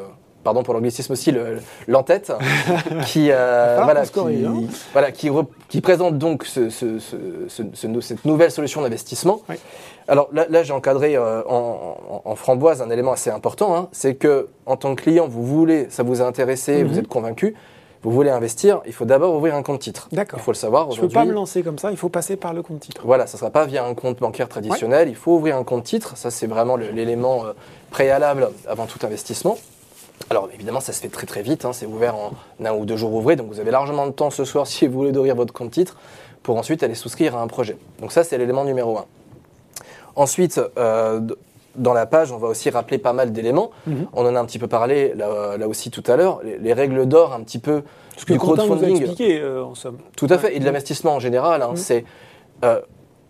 S3: pardon pour l'anglicisme aussi, le- l'entête, qui, euh, voilà, qui,
S1: hein.
S3: voilà, qui, re- qui présente donc ce- ce- ce- ce- ce- cette nouvelle solution d'investissement.
S1: Oui.
S3: Alors là, là, j'ai encadré euh, en, en- en framboise un élément assez important, hein, c'est que en tant que client, vous voulez, ça vous a intéressé,
S1: Mhm.
S3: vous êtes convaincu, vous voulez investir, il faut d'abord ouvrir un compte titre.
S1: D'accord.
S3: Il faut le savoir
S1: Je ne peux pas me lancer comme ça, il faut passer par le compte titre.
S3: Voilà, ça ne sera pas via un compte bancaire traditionnel, il faut ouvrir un compte titre, ça c'est vraiment l'élément euh, préalable avant tout investissement. Alors évidemment ça se fait très très vite, hein, c'est ouvert en un ou deux jours ouvrés, donc vous avez largement de temps ce soir si vous voulez d'ouvrir votre compte titre pour ensuite aller souscrire à un projet. Donc ça c'est l'élément numéro un. Ensuite, euh, dans la page, on va aussi rappeler pas mal d'éléments.
S1: Mhm.
S3: On en a un petit peu parlé là, là aussi tout à l'heure, les, les règles d'or un petit peu
S1: Ce que
S3: du
S1: a
S3: crowdfunding.
S1: expliqué, euh, en somme.
S3: Tout à fait, et de l'investissement en général. hein,
S1: Mm.
S3: C'est euh,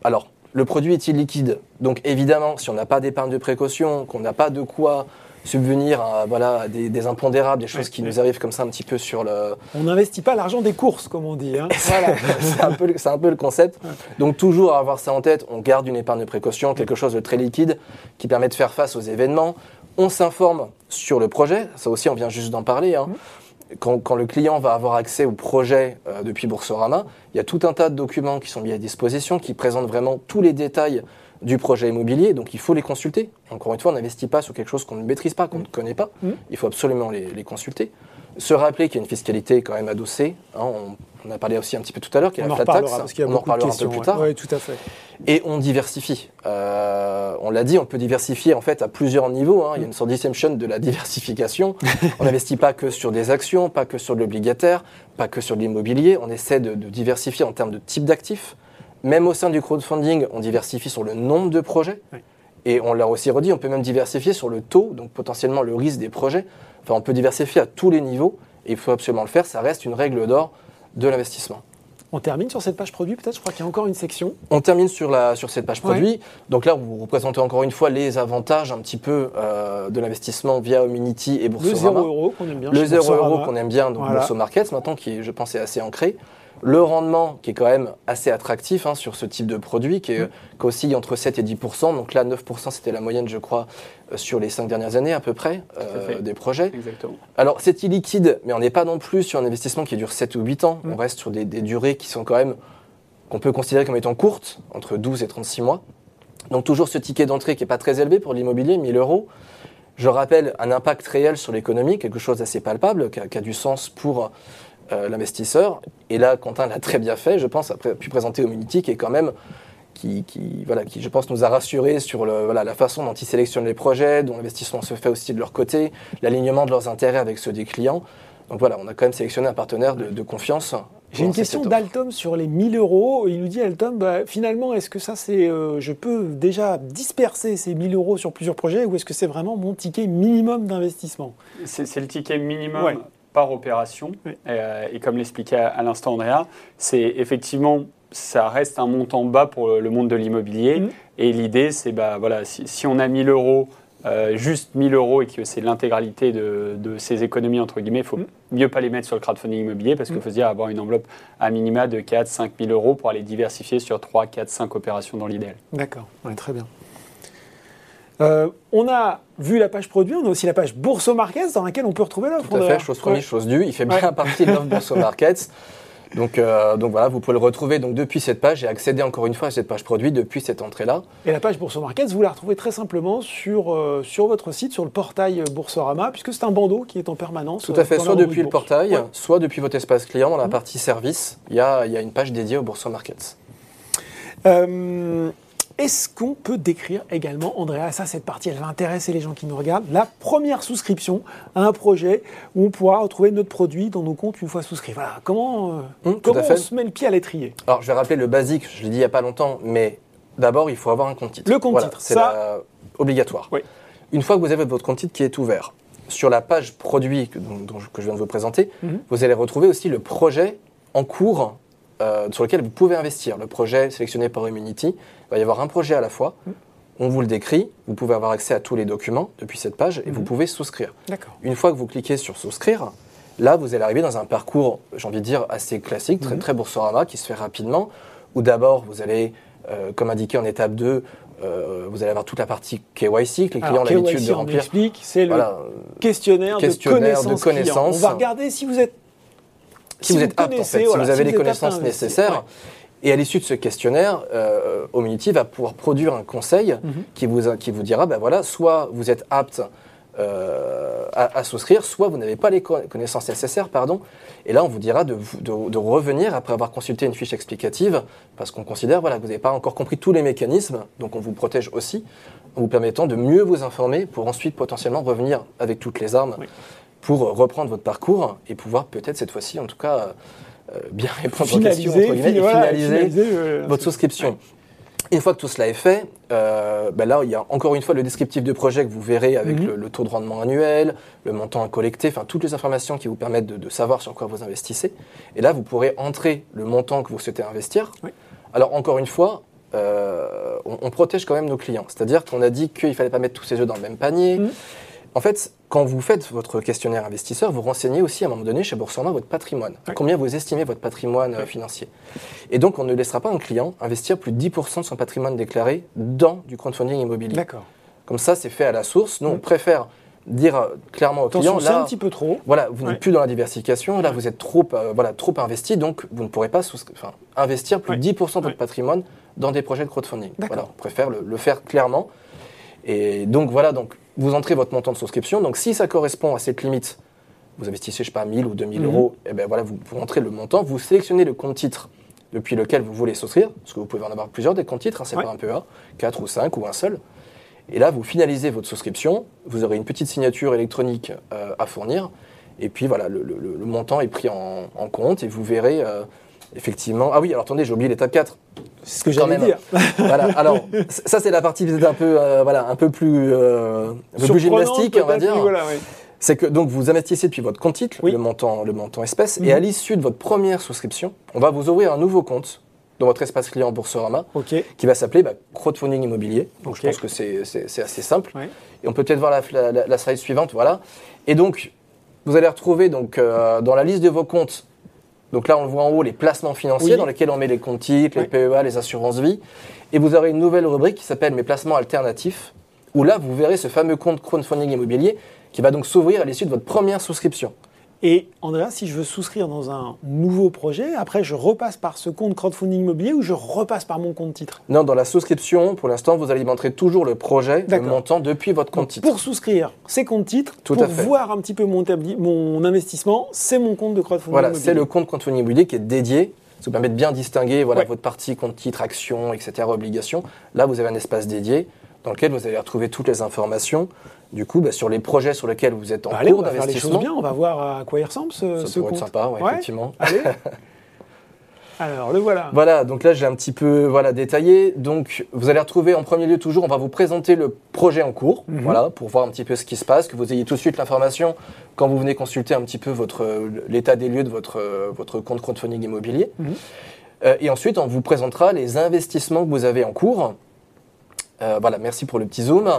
S3: alors le produit est illiquide, donc évidemment, si on n'a pas d'épargne de précaution, qu'on n'a pas de quoi subvenir à voilà des, des impondérables, des choses qui nous arrivent comme ça un petit peu sur le.
S1: On n'investit pas l'argent des courses, comme on dit. hein.
S3: Voilà, c'est un peu un peu le concept. Donc toujours avoir ça en tête, on garde une épargne de précaution, quelque chose de très liquide qui permet de faire face aux événements. On s'informe sur le projet, ça aussi on vient juste d'en parler. hein. Quand, quand le client va avoir accès au projet euh, depuis Boursorama, il y a tout un tas de documents qui sont mis à disposition qui présentent vraiment tous les détails du projet immobilier, donc il faut les consulter. Encore une fois, on n'investit pas sur quelque chose qu'on ne maîtrise pas, qu'on ne connaît pas.
S1: Mm.
S3: Il faut absolument les, les consulter. Se rappeler qu'il y a une fiscalité quand même adossée. hein, on, on a parlé aussi un petit peu tout à l'heure, qu'il y a
S1: On en
S3: la flat
S1: reparlera
S3: tax.
S1: parce qu'il y a
S3: on en reparlera un peu plus
S1: ouais.
S3: tard.
S1: Ouais, tout à fait.
S3: Et on diversifie. Euh, on l'a dit, on peut diversifier en fait à plusieurs niveaux. hein. Il y a une sorte d'exception de la diversification. on n'investit pas que sur des actions, pas que sur de l'obligataire, pas que sur de l'immobilier. On essaie de, de diversifier en termes de type d'actifs. Même au sein du crowdfunding, on diversifie sur le nombre de projets.
S1: Oui.
S3: Et on l'a aussi redit, on peut même diversifier sur le taux, donc potentiellement le risque des projets. Enfin, on peut diversifier à tous les niveaux. Et il faut absolument le faire. Ça reste une règle d'or de l'investissement.
S1: On termine sur cette page produit, peut-être. Je crois qu'il y a encore une section.
S3: On termine sur, la, sur cette page
S1: Ouais.
S3: produit. Donc là, vous représentez encore une fois les avantages un petit peu euh, de l'investissement via Omnity et
S1: Le
S3: Boursorama.
S1: 0 euro qu'on aime bien.
S3: Le
S1: chez
S3: 0
S1: Boursorama.
S3: euro qu'on aime bien, donc
S1: Voilà.
S3: Bourso Markets maintenant, qui je pense, est assez ancré. Le rendement qui est quand même assez attractif hein, sur ce type de produit, qui, est,
S1: Mm.
S3: qui oscille entre 7 et 10% Donc là, 9% c'était la moyenne, je crois, euh, sur les 5 dernières années à peu près, euh, des projets.
S2: Exactement.
S3: Alors, c'est illiquide, mais on n'est pas non plus sur un investissement qui dure 7 ou 8 ans.
S1: Mm.
S3: On reste sur des, des durées qui sont quand même, qu'on peut considérer comme étant courtes, entre 12 et 36 mois. Donc, toujours ce ticket d'entrée qui n'est pas très élevé pour l'immobilier, 1000 euros. Je rappelle un impact réel sur l'économie, quelque chose d'assez palpable, qui a, qui a du sens pour euh, l'investisseur. Et là, Quentin l'a très bien fait, je pense, a pré- pu présenter Omnity, qui est quand même qui, qui, voilà, qui, je pense, nous a rassurés sur le, voilà, la façon dont ils sélectionnent les projets, dont l'investissement se fait aussi de leur côté, l'alignement de leurs intérêts avec ceux des clients. Donc voilà, on a quand même sélectionné un partenaire de, de confiance.
S1: J'ai une question d'Altom sur les 1000 euros. Il nous dit, Altom, bah, finalement, est-ce que ça, c'est, euh, je peux déjà disperser ces 1000 euros sur plusieurs projets ou est-ce que c'est vraiment mon ticket minimum d'investissement?
S2: C'est c'est le ticket minimum
S1: Ouais.
S2: Par opération.
S1: Oui.
S2: Euh, et comme l'expliquait à, à l'instant Andrea, c'est effectivement, ça reste un montant bas pour le, le monde de l'immobilier.
S1: Mhm.
S2: Et l'idée, c'est bah, voilà, si, si on a 1000 euros, euh, juste 1000 euros et que c'est l'intégralité de, de ces économies, entre guillemets, il faut
S1: Mhm.
S2: mieux pas les mettre sur le crowdfunding immobilier parce qu'il
S1: Mhm.
S2: faut se dire avoir une enveloppe à minima de 4 5 000 euros pour aller diversifier sur 3, 4, 5 opérations dans l'idéal.
S1: D'accord, ouais, très bien. Euh, on a vu la page produit, on a aussi la page Bourso Markets dans laquelle on peut retrouver l'offre.
S3: Tout à fait,
S1: Andrea.
S3: chose promise, chose due. Il fait bien
S1: Ouais.
S3: partie de l'offre Bourso Markets. Donc, euh, donc voilà, vous pouvez le retrouver donc, depuis cette page et accéder encore une fois à cette page produit depuis cette entrée-là.
S1: Et la page Bourso Markets, vous la retrouvez très simplement sur, euh, sur votre site, sur le portail Boursorama, puisque c'est un bandeau qui est en permanence.
S3: Tout à fait, soit depuis
S1: de
S3: le
S1: bourse.
S3: portail,
S1: Ouais.
S3: soit depuis votre espace client dans la
S1: Mhm.
S3: partie service. Il y a, y a une page dédiée au Bourso Markets.
S1: Euh, Est-ce qu'on peut décrire également, Andrea, ça cette partie, elle va intéresser les gens qui nous regardent, la première souscription à un projet où on pourra retrouver notre produit dans nos comptes une fois souscrit? Voilà, comment, euh,
S3: tout
S1: comment on se met le pied à l'étrier?
S3: Alors, je vais rappeler le basique, je l'ai dit il n'y a pas longtemps, mais d'abord, il faut avoir un compte titre.
S1: Le compte
S3: Voilà,
S1: titre,
S3: c'est
S1: ça-
S3: la- obligatoire.
S1: Oui.
S3: Une fois que vous avez votre compte titre qui est ouvert, sur la page produit que, dont- dont je- que je viens de vous présenter,
S1: Mhm.
S3: vous allez retrouver aussi le projet en cours euh, sur lequel vous pouvez investir. Le projet sélectionné par Immunity, il va y avoir un projet à la fois.
S1: Mhm.
S3: On vous le décrit, vous pouvez avoir accès à tous les documents depuis cette page et vous
S1: Mhm.
S3: pouvez souscrire. Une fois que vous cliquez sur souscrire, là, vous allez arriver dans un parcours, j'ai envie de dire, assez classique, très,
S1: Mhm.
S3: très Boursorama, qui se fait rapidement, où d'abord, vous allez, euh, comme indiqué en étape 2, euh, vous allez avoir toute la partie KYC que les clients ont l'habitude de remplir.
S1: c'est le
S3: Voilà,
S1: questionnaire,
S3: Questionnaire
S1: de
S3: de
S1: connaissances. clients.
S3: connaissances.
S1: On va regarder si vous êtes
S3: si, vous êtes apte, en fait,
S1: voilà,
S3: si vous avez les connaissances nécessaires.
S1: Ouais.
S3: Et à l'issue de ce questionnaire, euh, va pouvoir produire un conseil
S1: Mhm.
S3: qui, vous, qui vous dira, ben voilà, soit vous êtes apte euh, à, à souscrire, soit vous n'avez pas les co- connaissances nécessaires, pardon. Et là, on vous dira de, vous- de- de revenir après avoir consulté une fiche explicative, parce qu'on considère voilà, que vous n'avez pas encore compris tous les mécanismes, donc on vous protège aussi, en vous permettant de mieux vous informer pour ensuite potentiellement revenir avec toutes les armes
S1: Oui.
S3: Pour reprendre votre parcours et pouvoir peut-être cette fois-ci, en tout cas, euh, bien répondre aux questions,
S1: finaliser,
S3: entre guillemets, et
S1: voilà,
S3: finaliser
S1: finaliser, euh,
S3: votre souscription. Une fois que tout cela est fait, euh, ben là, il y a encore une fois le descriptif de projet que vous verrez avec
S1: Mhm.
S3: le, le taux de rendement annuel, le montant à collecter, enfin toutes les informations qui vous permettent de, de savoir sur quoi vous investissez. Et là, vous pourrez entrer le montant que vous souhaitez investir.
S1: Oui.
S3: Alors, encore une fois, euh, on, on protège quand même nos clients. C'est-à-dire qu'on a dit qu'il ne fallait pas mettre tous ses œufs dans le même panier.
S1: Mhm.
S3: En fait, quand vous faites votre questionnaire investisseur, vous renseignez aussi à un moment donné chez Boursorama votre patrimoine.
S1: Oui.
S3: Combien vous estimez votre patrimoine euh,
S1: Oui.
S3: financier. Et donc, on ne laissera pas un client investir plus de 10% de son patrimoine déclaré dans du crowdfunding immobilier.
S1: D'accord.
S3: Comme ça, c'est fait à la source. Nous, on préfère dire euh, clairement au
S1: Attention,
S3: client,
S1: c'est un
S3: là,
S1: petit peu trop.
S3: voilà, vous n'êtes plus dans la diversification, là, vous êtes trop, euh, voilà, trop investi, donc vous ne pourrez pas enfin, investir plus de 10% de votre patrimoine dans des projets de crowdfunding.
S1: D'accord.
S3: Voilà, on préfère le, le faire clairement. Et donc, voilà, donc, vous entrez votre montant de souscription. Donc, si ça correspond à cette limite, vous investissez, je sais pas, 1000 ou 2000
S1: Mhm.
S3: euros, et ben voilà, vous, vous entrez le montant, vous sélectionnez le compte titre depuis lequel vous voulez souscrire, parce que vous pouvez en avoir plusieurs des comptes titres, hein, c'est
S1: Ouais.
S3: pas un PEA, 4 ou 5 ou un seul. Et là, vous finalisez votre souscription, vous aurez une petite signature électronique euh, à fournir, et puis voilà, le, le- le montant est pris en, en compte, et vous verrez euh, effectivement... Ah oui, alors attendez, j'ai oublié l'étape 4.
S1: C'est ce que j'allais
S3: même.
S1: dire.
S3: voilà, alors ça c'est la partie peut-être un peu, euh, voilà, un peu plus, euh, un peu plus
S1: Surprenante,
S3: gymnastique, on va dire.
S1: oui, voilà, oui.
S3: C'est que donc vous investissez depuis votre compte titre,
S1: Oui.
S3: le montant, le montant espèce,
S1: Mhm.
S3: et à l'issue de votre première souscription, on va vous ouvrir un nouveau compte dans votre espace client Boursorama
S1: Ok.
S3: qui va s'appeler bah, crowdfunding immobilier. Donc je pense que c'est assez simple.
S1: Ouais.
S3: Et on peut peut-être voir la, la- la- la slide suivante, voilà. Et donc vous allez retrouver donc euh, dans la liste de vos comptes. Donc là, on le voit en haut, les placements financiers
S1: Oui.
S3: dans lesquels on met les comptes titres, les. PEA, les assurances vie. Et vous aurez une nouvelle rubrique qui s'appelle mes placements alternatifs, où là, vous verrez ce fameux compte crowdfunding immobilier qui va donc s'ouvrir à l'issue de votre première souscription.
S1: Et Andrea, si je veux souscrire dans un nouveau projet, après je repasse par ce compte crowdfunding immobilier ou je repasse par mon compte titre?
S3: Non, dans la souscription, pour l'instant, vous alimenterez toujours le projet, le montant depuis votre compte
S1: Donc,
S3: titre.
S1: Pour souscrire ces comptes titres,
S3: Tout
S1: pour
S3: à fait.
S1: voir un petit peu mon, tabli- mon investissement, c'est mon compte de crowdfunding
S3: Voilà,
S1: immobilier.
S3: c'est le compte crowdfunding immobilier qui est dédié. Ça vous permet de bien distinguer voilà,
S1: Ouais.
S3: votre partie compte titre, actions, etc., obligations. Là, vous avez un espace dédié dans lequel vous allez retrouver toutes les informations. Du coup, bah, sur les projets sur lesquels vous êtes en
S1: Bah, allez,
S3: cours d'investissement.
S1: bien, on va voir à quoi il ressemble ce,
S3: Ça
S1: ce
S3: pourrait
S1: compte.
S3: être sympa, ouais,
S1: Ouais.
S3: effectivement.
S1: Allez. Alors, le voilà.
S3: Voilà, donc là j'ai un petit peu voilà, détaillé. Donc vous allez retrouver en premier lieu toujours, on va vous présenter le projet en cours,
S1: Mhm.
S3: voilà, pour voir un petit peu ce qui se passe, que vous ayez tout de suite l'information quand vous venez consulter un petit peu votre l'état des lieux de votre, votre compte crowdfunding immobilier.
S1: Mhm.
S3: Euh, et ensuite, on vous présentera les investissements que vous avez en cours. Euh, voilà, merci pour le petit zoom.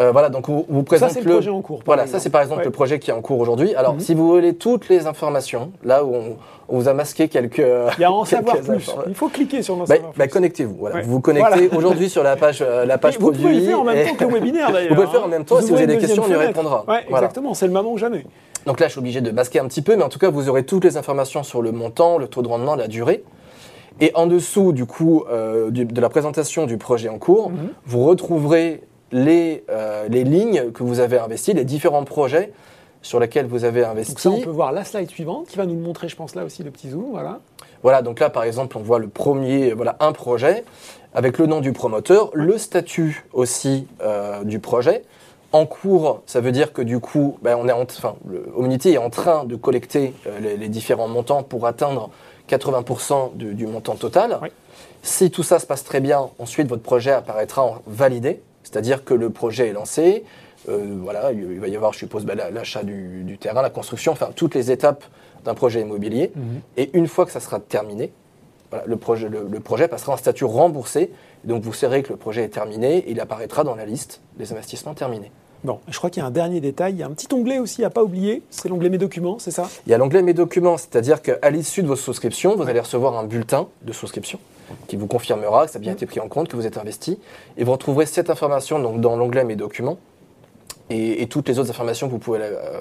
S3: Euh, voilà, donc on vous
S1: Ça,
S3: présente
S1: c'est le projet en cours.
S3: voilà, ça c'est par exemple
S1: Ouais.
S3: le projet qui est en cours aujourd'hui. Alors,
S1: Mhm.
S3: si vous voulez toutes les informations, là où on, on vous a masqué quelques.
S1: Il y a en savoir plus. Il faut cliquer sur en
S3: Bah,
S1: savoir
S3: bah, connectez-vous. Voilà.
S1: Ouais.
S3: Vous vous connectez
S1: Voilà.
S3: aujourd'hui sur la page, euh, la page
S1: vous
S3: produit.
S1: pouvez le faire en même
S3: et-
S1: temps que le webinaire d'ailleurs.
S3: Vous pouvez le faire en
S1: hein.
S3: même temps, si vous avez des questions, on y répondra.
S1: Ouais,
S3: Voilà.
S1: exactement, c'est le moment ou jamais.
S3: Donc là, je suis obligé de masquer un petit peu, mais en tout cas, vous aurez toutes les informations sur le montant, le taux de rendement, la durée. Et en dessous, du coup, euh, du- de la présentation du projet en cours,
S1: Mhm.
S3: vous retrouverez les, euh, les lignes que vous avez investies, les différents projets sur laquelle vous avez investi.
S1: Donc ça, on peut voir la slide suivante qui va nous montrer, je pense, là aussi le petit zoom. Voilà.
S3: Voilà, donc là, par exemple, on voit le premier, voilà, un projet avec le nom du promoteur, le statut aussi euh, du projet. En cours, ça veut dire que du coup, ben, on est en, enfin, le est en train de collecter euh, les, différents montants pour atteindre 80% du, montant total. Si tout ça se passe très bien, ensuite votre projet apparaîtra en validé, c'est-à-dire que le projet est lancé. Euh, voilà, il va y avoir, je suppose, ben, l'achat du, terrain, la construction, enfin toutes les étapes d'un projet immobilier. Mhm. Et une fois que ça sera terminé, le, projet, le, projet passera en statut remboursé. donc vous saurez que le projet est terminé et il apparaîtra dans la liste des investissements terminés.
S1: Bon, je crois qu'il y a un dernier détail. Il y a un petit onglet aussi à pas oublier. C'est l'onglet Mes documents, c'est ça?
S3: Il y a l'onglet Mes documents, c'est-à-dire qu'à l'issue de vos souscriptions, vous allez recevoir un bulletin de souscription qui vous confirmera que ça a bien été pris en compte, que vous êtes investi. Et vous retrouverez cette information donc, dans l'onglet Mes documents et, toutes les autres informations que vous, pouvez, euh,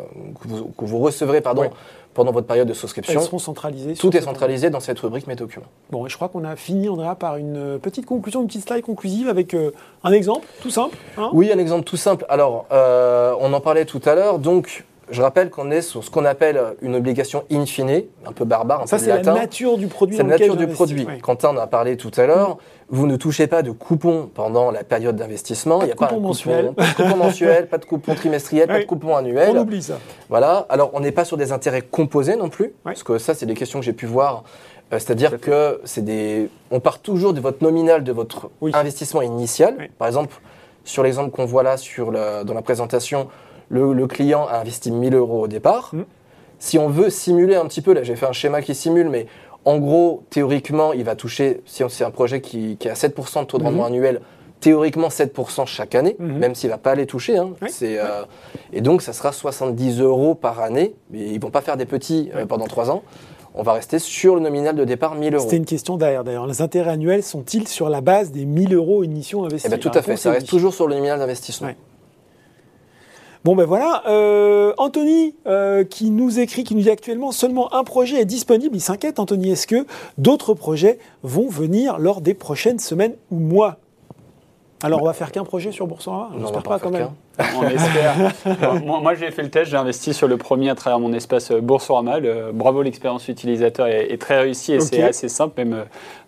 S3: que vous, recevrez pardon, pendant votre période de souscription.
S1: Elles seront centralisées.
S3: Tout est centralisé dans cette rubrique Mes documents.
S1: Bon, et je crois qu'on a fini, Andrea, par une petite conclusion, une petite slide conclusive avec euh, un exemple tout simple.
S3: Hein? Oui, un exemple tout simple. Alors, euh, on en parlait tout à l'heure. Donc, je rappelle qu'on est sur ce qu'on appelle une obligation in fine, un peu barbare, un
S1: Ça, c'est la nature du produit.
S3: C'est la nature du produit. Quentin en a parlé tout à l'heure. Vous ne touchez pas de coupons pendant la période d'investissement.
S1: Il n'y a pas de coupon mensuel.
S3: Pas de coupon mensuel, pas de coupon trimestriel, pas de coupon annuel.
S1: On oublie ça.
S3: Voilà. Alors, on n'est pas sur des intérêts composés non plus, parce que ça, c'est des questions que j'ai pu voir. Euh, c'est-à-dire que c'est des. On part toujours de votre nominal de votre investissement initial. Par exemple, sur l'exemple qu'on voit là sur dans la présentation, le, client a investi 1000 euros au départ. Mm. Si on veut simuler un petit peu, là j'ai fait un schéma qui simule, mais en gros, théoriquement, il va toucher, si c'est un projet qui, qui a 7% de taux de rendement mm-hmm. annuel, théoriquement 7% chaque année, mm-hmm. même s'il ne va pas les toucher. Hein. Euh, et donc, ça sera 70 euros par année. Mais ils ne vont pas faire des petits euh, pendant 3 ans. On va rester sur le nominal de départ 1000 euros.
S1: C'était une question derrière d'ailleurs. Les intérêts annuels sont-ils sur la base des 1000 euros initiaux investis?
S3: Eh ben, Tout à fait, ça reste toujours sur le nominal d'investissement.
S1: Bon ben voilà, euh, Anthony euh, qui nous écrit, qui nous dit actuellement seulement un projet est disponible. Il s'inquiète, Anthony. Est-ce que d'autres projets vont venir lors des prochaines semaines ou mois? Alors on va faire qu'un projet sur Boursorama? J'espère pas, pas quand même.
S2: On espère. moi, j'ai fait le test, j'ai investi sur le premier à travers mon espace Boursorama. bravo, l'expérience utilisateur est, très réussie et c'est assez simple. Même,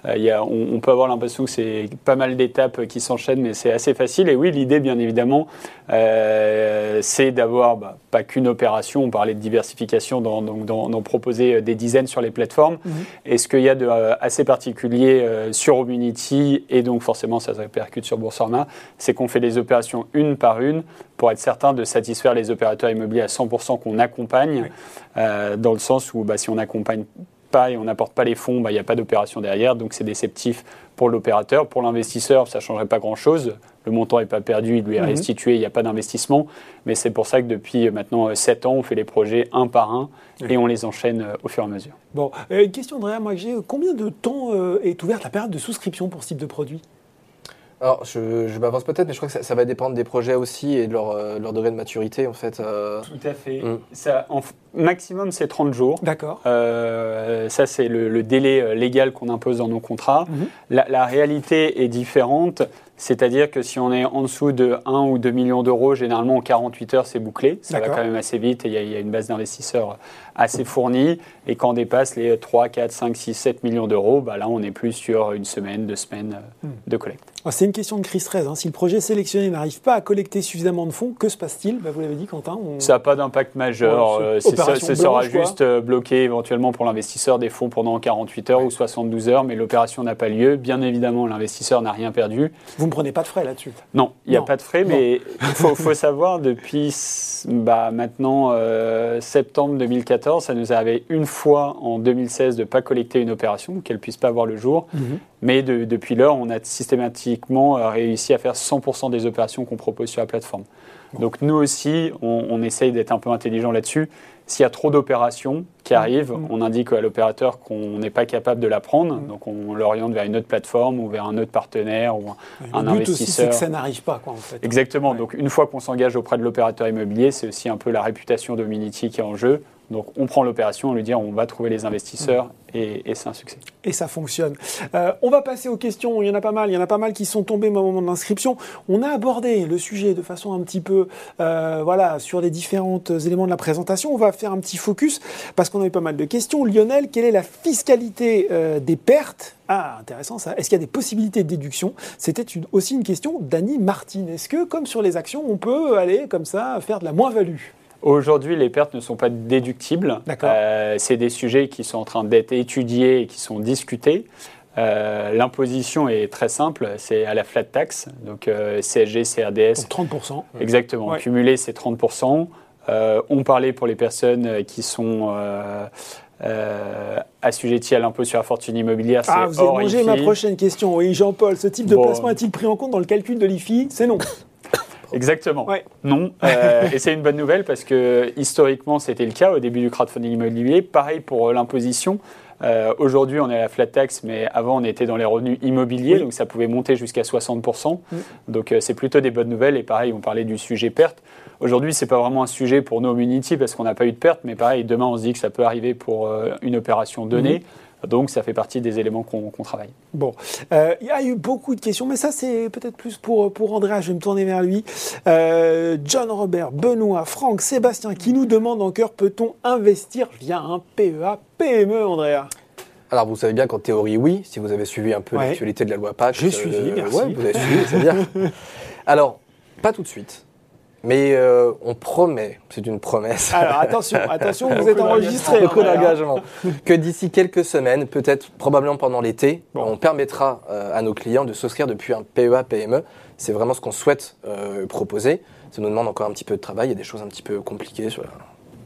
S2: euh, y a, on, peut avoir l'impression que c'est pas mal d'étapes qui s'enchaînent, mais c'est assez facile. Et oui, l'idée, bien évidemment, euh, c'est d'avoir bah, pas qu'une opération. On parlait de diversification, d'en proposer des dizaines sur les plateformes. Mhm. Et ce qu'il y a de euh, assez particulier sur Omunity, et donc forcément ça se répercute sur Boursorama, c'est qu'on fait des opérations une par une pour être certain de satisfaire les opérateurs immobiliers à 100% qu'on accompagne, euh, dans le sens où bah, si on n'accompagne pas et on n'apporte pas les fonds, bah, il n'y a pas d'opération derrière, donc c'est déceptif pour l'opérateur. Pour l'investisseur, ça ne changerait pas grand-chose. Le montant n'est pas perdu, il lui est mhm. restitué, il n'y a pas d'investissement. Mais c'est pour ça que depuis maintenant 7 ans, on fait les projets un par un et on les enchaîne euh, au fur et à mesure.
S1: Bon, euh, une question Andrea, moi j'ai combien de temps est ouverte la période de souscription pour ce type de produit?
S3: Alors, je, je m'avance peut-être, mais je crois que ça, va dépendre des projets aussi et de leur, euh, leur degré de maturité, en fait.
S2: Euh. Tout à fait. Mm. Ça, en maximum, c'est 30 jours.
S1: D'accord.
S2: Euh, ça, c'est le, délai légal qu'on impose dans nos contrats. Mhm. La, la, réalité est différente. C'est-à-dire que si on est en dessous de 1 ou 2 millions d'euros, généralement en 48 heures, c'est bouclé. Ça va quand même assez vite et il y, a une base d'investisseurs assez fournie. Et quand on dépasse les 3, 4, 5, 6, 7 millions d'euros, bah là, on est plus sur une semaine, deux semaines hmm. de collecte.
S1: Ah, c'est une question de crise 13. Hein. Si le projet sélectionné n'arrive pas à collecter suffisamment de fonds, que se passe-t-il? Bah, Vous l'avez dit, Quentin.
S2: Ça n'a pas d'impact majeur. Euh, ce sera juste euh, bloqué éventuellement pour l'investisseur des fonds pendant 48 heures ou 72 heures, mais l'opération n'a pas lieu. Bien évidemment, l'investisseur n'a rien perdu.
S1: Vous ne prenez pas de frais là-dessus
S2: Non, il n'y a pas de frais, mais il faut, savoir, depuis bah, maintenant euh, septembre 2014, ça nous arrivé une fois en 2016 de ne pas collecter une opération, qu'elle ne puisse pas voir le jour. Mhm. Mais depuis lors, on a systématiquement euh, réussi à faire 100% des opérations qu'on propose sur la plateforme. Donc nous aussi, on, essaye d'être un peu intelligent là-dessus. S'il y a trop d'opérations, qui arrive, on indique à l'opérateur qu'on n'est pas capable de la prendre, donc on l'oriente vers une autre plateforme ou vers un autre partenaire ou un,
S1: le but
S2: investisseur.
S1: Aussi, c'est que ça n'arrive pas, quoi, en fait.
S2: Exactement. Donc une fois qu'on s'engage auprès de l'opérateur immobilier, c'est aussi un peu la réputation d'Ominity qui est en jeu. Donc on prend l'opération, on lui dit on va trouver les investisseurs et, et c'est un succès.
S1: Et ça fonctionne. Euh, on va passer aux questions. Il y en a pas mal. Il y en a pas mal qui sont tombés au moment de l'inscription. On a abordé le sujet de façon un petit peu, euh, voilà, sur les différents éléments de la présentation. On va faire un petit focus parce qu'on a eu pas mal de questions. Lionel, quelle est la fiscalité euh, des pertes? Ah, intéressant ça. Est-ce qu'il y a des possibilités de déduction? C'était aussi une question d'Annie Martin. Est-ce que, comme sur les actions, on peut aller comme ça faire de la moins-value?
S2: Aujourd'hui, les pertes ne sont pas déductibles.
S1: Euh,
S2: c'est des sujets qui sont en train d'être étudiés et qui sont discutés. Euh, L'imposition est très simple, c'est à la flat tax, donc euh, CSG, CRDS.
S1: Donc 30%.
S2: Exactement,
S1: Ouais.
S2: cumulé c'est 30%. Euh, on parlait pour les personnes qui sont assujetties à l'impôt sur la fortune immobilière,
S1: Ah, vous avez mangé ma prochaine question. Oui, Jean-Paul, ce type de
S2: Bon.
S1: placement est-il pris en compte dans le calcul de l'IFI? C'est non.
S2: Exactement.
S1: Ouais.
S2: Non. Euh, et c'est une bonne nouvelle parce que historiquement, c'était le cas au début du crowdfunding immobilier. Pareil pour euh, l'imposition. Euh, Aujourd'hui, on est à la flat tax, mais avant, on était dans les revenus immobiliers,
S1: Oui.
S2: donc ça pouvait monter jusqu'à 60%.
S1: Mm.
S2: Donc euh, c'est plutôt des bonnes nouvelles. Et pareil, on parlait du sujet perte. Aujourd'hui, c'est pas vraiment un sujet pour nos Unity parce qu'on n'a pas eu de perte, mais pareil, demain, on se dit que ça peut arriver pour euh, une opération donnée. Donc ça fait partie des éléments qu'on travaille.
S1: Bon, Euh, il y a eu beaucoup de questions, mais ça c'est peut-être plus pour, pour Andrea, je vais me tourner vers lui. Euh, John Robert, Benoît, Franck, Sébastien qui nous demandent en cœur, peut-on investir via un PEA, PME, Andrea?
S3: Alors, vous savez bien qu'en théorie, oui, si vous avez suivi un peu
S1: Ouais.
S3: l'actualité de la loi Pacte.
S1: J'ai suivi, merci.
S3: ouais, vous avez suivi, c'est bien. Alors, pas tout de suite. Mais euh, on promet, c'est une promesse.
S1: Alors attention, attention, vous êtes enregistré.
S3: Beaucoup
S1: Andrea.
S3: d'engagement. Que d'ici quelques semaines, peut-être probablement pendant l'été,
S1: Bon.
S3: on permettra euh, à nos clients de souscrire depuis un PEA, PME. C'est vraiment ce qu'on souhaite euh, proposer. Ça nous demande encore un petit peu de travail. Il y a des choses un petit peu compliquées sur la,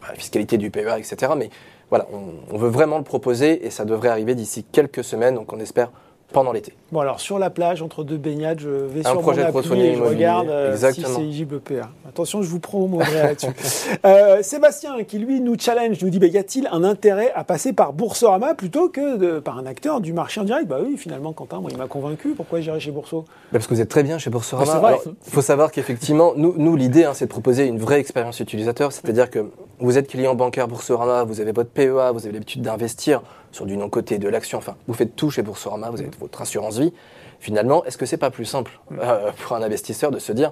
S3: bah, la fiscalité du PEA, etc. Mais voilà, on, on veut vraiment le proposer et ça devrait arriver d'ici quelques semaines. Donc on espère pendant l'été.
S1: Bon alors sur la plage, entre deux baignades, je vais
S3: Un
S1: sur
S3: projet de
S1: mon appli et je
S3: immobilier,
S1: regarde euh, si c'est IJBPA. Attention, je vous prends au mot là-dessus. Euh, Sébastien qui lui nous challenge, nous dit, bah, y a-t-il un intérêt à passer par Boursorama plutôt que de- par un acteur du marché en direct? Bah oui, finalement Quentin, moi il m'a convaincu, pourquoi j'irai chez Bourso?
S3: Bah, parce que vous êtes très bien chez Boursorama.
S1: Bah,
S3: Il faut savoir qu'effectivement, nous, nous l'idée, hein, c'est de proposer une vraie expérience utilisateur. C'est-à-dire que vous êtes client bancaire Boursorama, vous avez votre PEA, vous avez l'habitude d'investir sur du non-côté, de l'action. Enfin, vous faites tout chez Boursorama, vous avez votre assurance vie. Finalement, est-ce que c'est pas plus simple euh, pour un investisseur de se dire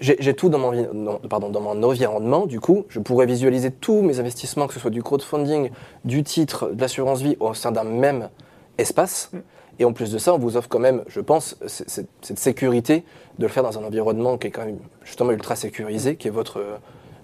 S3: j'ai tout dans mon, pardon, dans mon environnement, du coup, je pourrais visualiser tous mes investissements, que ce soit du crowdfunding, du titre, de l'assurance vie, au sein d'un même espace. Et en plus de ça, on vous offre quand même, je pense, cette sécurité de le faire dans un environnement qui est quand même justement ultra sécurisé, qui est votre, euh,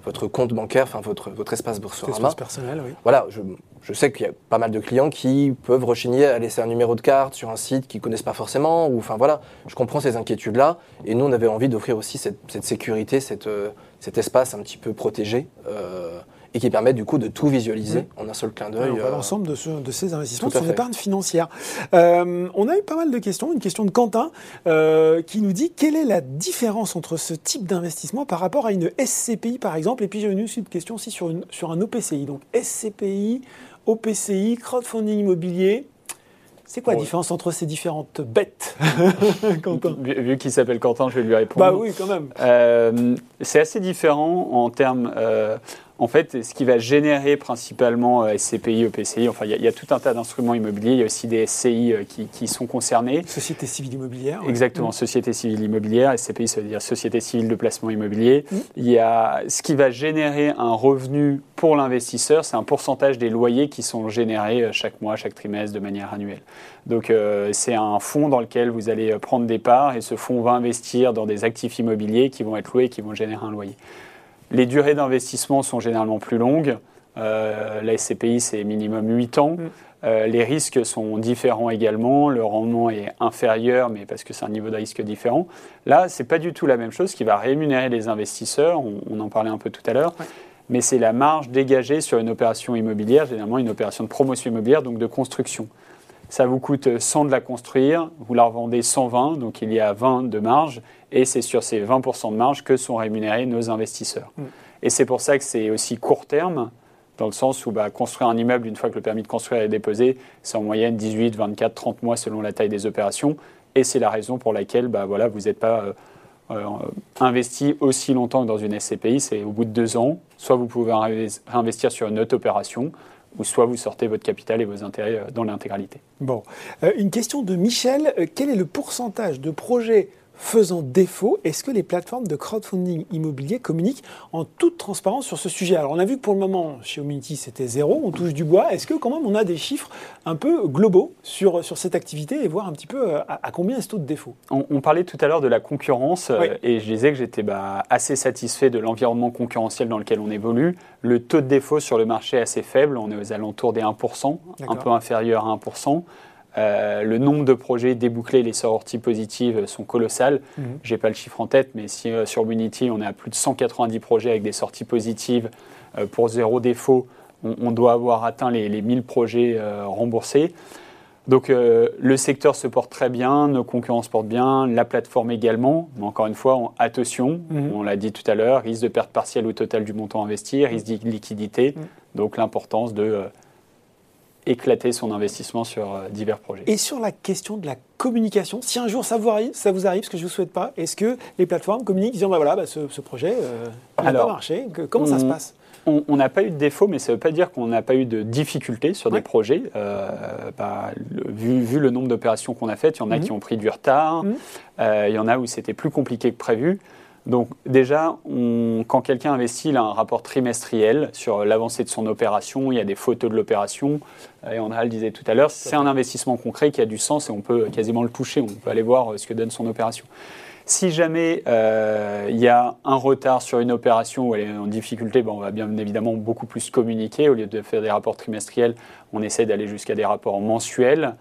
S3: votre compte bancaire, enfin votre, votre espace Boursorama.
S1: espace personnel, oui.
S3: Voilà, je, je sais qu'il y a pas mal de clients qui peuvent rechigner à laisser un numéro de carte sur un site qu'ils connaissent pas forcément. Ou, enfin voilà, je comprends ces inquiétudes-là. Et nous, on avait envie d'offrir aussi cette, cette sécurité, cette, euh, cet espace un petit peu protégé. euh, et qui permet du coup de tout visualiser en un seul clin d'œil. Euh,
S1: l'ensemble de, ce- de ces investissements, son épargne financière. Euh, on a eu pas mal de questions. Une question de Quentin euh, qui nous dit quelle est la différence entre ce type d'investissement par rapport à une SCPI par exemple? Et puis j'ai une autre question aussi sur, une, sur un OPCI. Donc SCPI, OPCI, crowdfunding immobilier. C'est quoi la
S2: Ouais.
S1: différence entre ces différentes bêtes, Quentin?
S2: Vu, vu qu'il s'appelle Quentin, je vais lui répondre.
S1: Bah oui, quand même.
S2: Euh, c'est assez différent en termes. euh, en fait, ce qui va générer principalement euh, SCPI, EPCI, enfin, il y, a- il y a tout un tas d'instruments immobiliers. Il y a aussi des SCI euh, qui, qui sont concernés.
S1: Société civile immobilière. ouais.
S2: Exactement, société civile immobilière, SCPI, ça veut dire société civile de placement immobilier.
S1: Mm.
S2: Il y a ce qui va générer un revenu pour l'investisseur, c'est un pourcentage des loyers qui sont générés euh, chaque mois, chaque trimestre, de manière annuelle. Donc euh, c'est un fonds dans lequel vous allez prendre des parts et ce fonds va investir dans des actifs immobiliers qui vont être loués et qui vont générer un loyer. Les durées d'investissement sont généralement plus longues. Euh, la SCPI, c'est minimum 8 ans.
S1: Mm.
S2: Euh, les risques sont différents également. Le rendement est inférieur, mais parce que c'est un niveau de risque différent. Là, c'est pas du tout la même chose. Qui va rémunérer les investisseurs, on, on en parlait un peu tout à l'heure,
S1: Ouais.
S2: mais c'est la marge dégagée sur une opération immobilière, généralement une opération de promotion immobilière, donc de construction. Ça vous coûte 100 de la construire, vous la revendez 120, donc il y a 20 de marge, et c'est sur ces 20% de marge que sont rémunérés nos investisseurs.
S1: Mm.
S2: Et c'est pour ça que c'est aussi court terme, dans le sens où bah, construire un immeuble, une fois que le permis de construire est déposé, c'est en moyenne 18, 24, 30 mois selon la taille des opérations. Et c'est la raison pour laquelle bah, voilà, vous n'êtes pas euh, euh, investi aussi longtemps que dans une SCPI. C'est au bout de deux ans, soit vous pouvez réinvestir sur une autre opération, ou soit vous sortez votre capital et vos intérêts euh, dans l'intégralité.
S1: Bon, une question de Michel. quel est le pourcentage de projets faisant défaut, est-ce que les plateformes de crowdfunding immobilier communiquent en toute transparence sur ce sujet? Alors on a vu que pour le moment, chez Omunity, c'était zéro, on touche du bois. Est-ce que quand même on a des chiffres un peu globaux sur, sur cette activité et voir un petit peu euh, à, combien est ce taux de défaut?
S2: On, parlait tout à l'heure de la concurrence euh, et je disais que j'étais bah, assez satisfait de l'environnement concurrentiel dans lequel on évolue. Le taux de défaut sur le marché est assez faible, on est aux alentours des 1%, un peu inférieur à 1%. Euh, le nombre de projets débouclés, les sorties positives sont colossales. Mhm. Je n'ai pas le chiffre en tête, mais si euh, sur Unity, on est à plus de 190 projets avec des sorties positives euh, pour zéro défaut, on, doit avoir atteint les, les 1000 projets remboursés. Donc le secteur se porte très bien, nos concurrents se portent bien, la plateforme également. Mais encore une fois, attention, mhm. on l'a dit tout à l'heure, risque de perte partielle ou totale du montant investi, risque de liquidité. Mhm. Donc l'importance de éclater son investissement sur euh, divers projets.
S1: Et sur la question de la communication, si un jour ça vous arrive, ça vous arrive, ce que je ne vous souhaite pas, est-ce que les plateformes communiquent disant bah voilà, bah, ce, projet euh, n'a pas marché Comment ça se passe?
S2: on n'a pas eu de défaut, mais ça ne veut pas dire qu'on n'a pas eu de difficultés sur des projets. Euh, bah, vu, le nombre d'opérations qu'on a faites, il y en a mhm. qui ont pris du retard, mhm. il y en a où c'était plus compliqué que prévu. Donc déjà, quand quelqu'un investit, il a un rapport trimestriel sur l'avancée de son opération, il y a des photos de l'opération, et André le disait tout à l'heure, c'est un investissement concret qui a du sens et on peut quasiment le toucher, on peut aller voir euh, ce que donne son opération. Si jamais euh, il y a un retard sur une opération ou elle est en difficulté, ben, on va bien évidemment beaucoup plus communiquer. Au lieu de faire des rapports trimestriels, on essaie d'aller jusqu'à des rapports mensuels.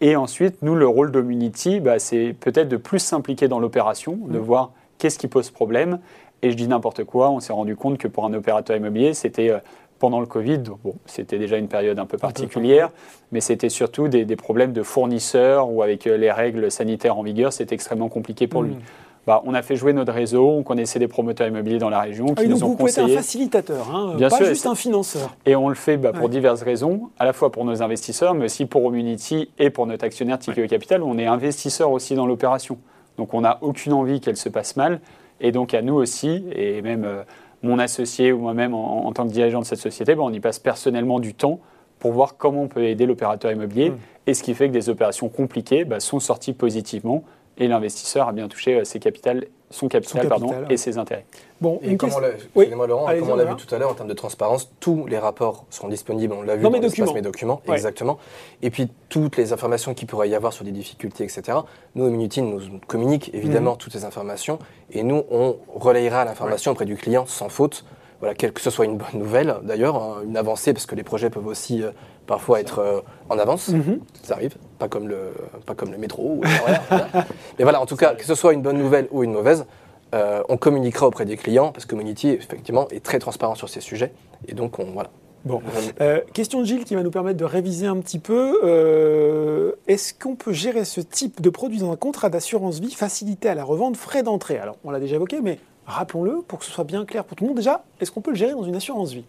S2: Et ensuite, nous, le rôle d'Omunity, bah, c'est peut-être de plus s'impliquer dans l'opération, de mmh. voir qu'est-ce qui pose problème Et je dis n'importe quoi, on s'est rendu compte que pour un opérateur immobilier, c'était euh, pendant le Covid, bon, c'était déjà une période un peu particulière, mais c'était surtout des, problèmes de fournisseurs ou avec euh, les règles sanitaires en vigueur, c'était extrêmement compliqué pour lui. Hmm. Bah, on a fait jouer notre réseau, on connaissait des promoteurs immobiliers dans la région
S1: ah
S2: qui nous
S1: ont
S2: vous conseillé. Vous
S1: un facilitateur, hein, Bien pas juste un financeur.
S2: Et on le fait bah, pour diverses raisons, à la fois pour nos investisseurs, mais aussi pour Omunity et pour notre actionnaire Tikeo Capital. On est investisseur aussi dans l'opération. Donc on n'a aucune envie qu'elle se passe mal. Et donc à nous aussi, et même euh, mon associé ou moi-même en, tant que dirigeant de cette société, ben, on y passe personnellement du temps pour voir comment on peut aider l'opérateur immobilier. Mmh. Et ce qui fait que des opérations compliquées ben, sont sorties positivement et l'investisseur a bien touché euh, ses capitales son capital, pardon, et ses intérêts.
S3: Bon, et comme on l'a, excusez-moi Laurent, comme on l'a vu tout à l'heure en termes de transparence, tous les rapports seront disponibles, on l'a vu
S1: dans, mes documents.
S3: mes documents, exactement. Et puis toutes les informations qu'il pourrait y avoir sur des difficultés, etc. Nous, Immunity nous communique évidemment mhm. toutes ces informations et nous, on relayera l'information auprès du client sans faute. Voilà, que ce soit une bonne nouvelle d'ailleurs, hein, une avancée, parce que les projets peuvent aussi euh, parfois être euh, en avance, mhm. ça arrive, pas comme le, pas comme le métro. Mais voilà, en tout cas, que ce soit une bonne nouvelle ou une mauvaise, euh, on communiquera auprès des clients parce que Community, effectivement, est très transparent sur ces sujets. Et donc, on, voilà.
S1: Bon. Euh, question de Gilles qui va nous permettre de réviser un petit peu. Est-ce qu'on peut gérer ce type de produit dans un contrat d'assurance vie facilité à la revente, frais d'entrée? Alors, on l'a déjà évoqué, mais rappelons-le pour que ce soit bien clair pour tout le monde. Déjà, est-ce qu'on peut le gérer dans une assurance vie?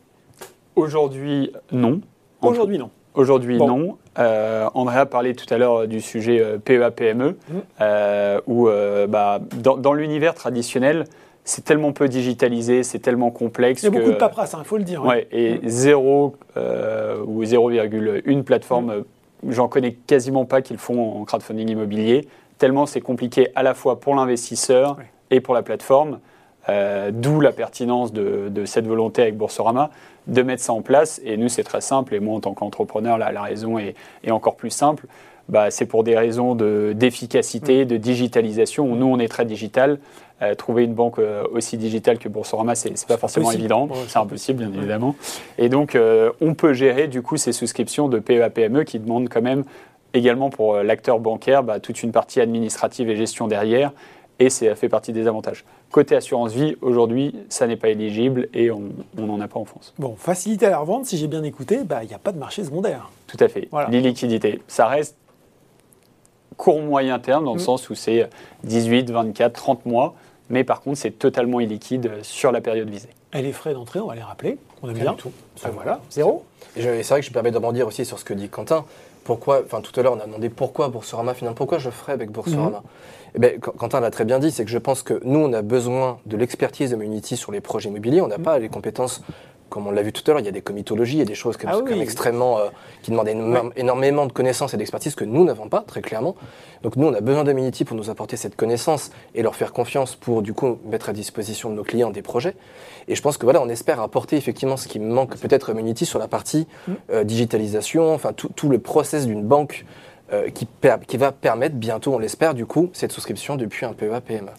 S2: Aujourd'hui, non.
S1: Aujourd'hui, non.
S2: Aujourd'hui, non. Euh, André a parlé tout à l'heure du sujet euh, PEA-PME, mmh. euh, où bah, dans, l'univers traditionnel, c'est tellement peu digitalisé, c'est tellement complexe.
S1: Il y a beaucoup de paperasse, il faut le dire.
S2: Ouais, et mmh. zéro ou 0,1 plateforme, mmh. j'en connais quasiment pas qu'ils font en crowdfunding immobilier, tellement c'est compliqué à la fois pour l'investisseur et pour la plateforme. Euh, d'où la pertinence de, cette volonté avec Boursorama de mettre ça en place. Et nous, c'est très simple. Et moi, en tant qu'entrepreneur, la, raison est, encore plus simple. Bah, c'est pour des raisons d'efficacité, de, digitalisation. Nous, on est très digital. Euh, trouver une banque euh, aussi digitale que Boursorama, c'est n'est pas forcément évident. c'est impossible, bien évidemment. Et donc, on peut gérer du coup ces souscriptions de PEA-PME qui demandent quand même également pour l'acteur bancaire bah, toute une partie administrative et gestion derrière et ça fait partie des avantages. Côté assurance vie, aujourd'hui, ça n'est pas éligible et on n'en a pas en France.
S1: Bon, facilité à la revente, si j'ai bien écouté, bah, il n'y a pas de marché secondaire.
S2: Tout à fait. L'illiquidité, ça reste court moyen terme dans le mm. sens où c'est 18, 24, 30 mois, mais par contre, c'est totalement illiquide sur la période visée.
S1: Et les frais d'entrée, on va les rappeler. On aime bien.
S3: du tout.
S1: Ah, voilà, zéro.
S3: Et je- et c'est vrai que je me permets de rebondir aussi sur ce que dit Quentin. Pourquoi, enfin tout à l'heure on a demandé pourquoi Boursorama finalement, pourquoi je ferais avec Boursorama Eh ben, Qu- Quentin l'a très bien dit, c'est que je pense que nous on a besoin de l'expertise de Munity sur les projets immobiliers, on n'a pas les compétences, comme on l'a vu tout à l'heure, il y a des comitologies, il y a des choses comme,
S1: Ah
S3: comme
S1: oui.
S3: extrêmement, euh, qui demandent énorme- énormément de connaissances et d'expertise que nous n'avons pas, très clairement. Donc nous on a besoin de Munity pour nous apporter cette connaissance et leur faire confiance pour du coup mettre à disposition de nos clients des projets. Et je pense que voilà, on espère apporter effectivement ce qui manque peut-être à Munity sur la partie euh, digitalisation, enfin tout, tout le process d'une banque euh, qui va permettre bientôt, on l'espère du coup, cette souscription depuis un PEA PME.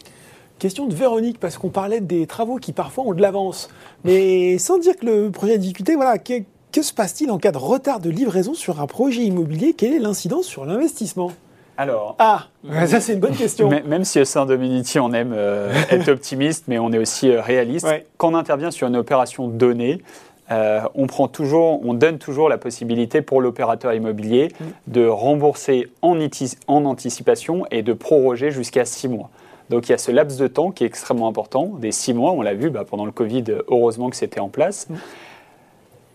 S1: Question de Véronique, parce qu'on parlait des travaux qui parfois ont de l'avance. Mais sans dire que le projet est difficulté, voilà, que, que se passe-t-il en cas de retard de livraison sur un projet immobilier? Quelle est l'incidence sur l'investissement?
S2: Alors,
S1: Ah, ça c'est une bonne question.
S2: Même si au sein de Minity, on aime euh, être optimiste, mais on est aussi euh, réaliste,
S1: Ouais.
S2: quand on intervient sur une opération donnée, euh, on, prend toujours, on donne toujours la possibilité pour l'opérateur immobilier
S1: Mm.
S2: de rembourser en, en anticipation et de proroger jusqu'à six mois. Donc il y a ce laps de temps qui est extrêmement important, des six mois, on l'a vu bah, pendant le Covid, heureusement que c'était en place.
S1: Mm.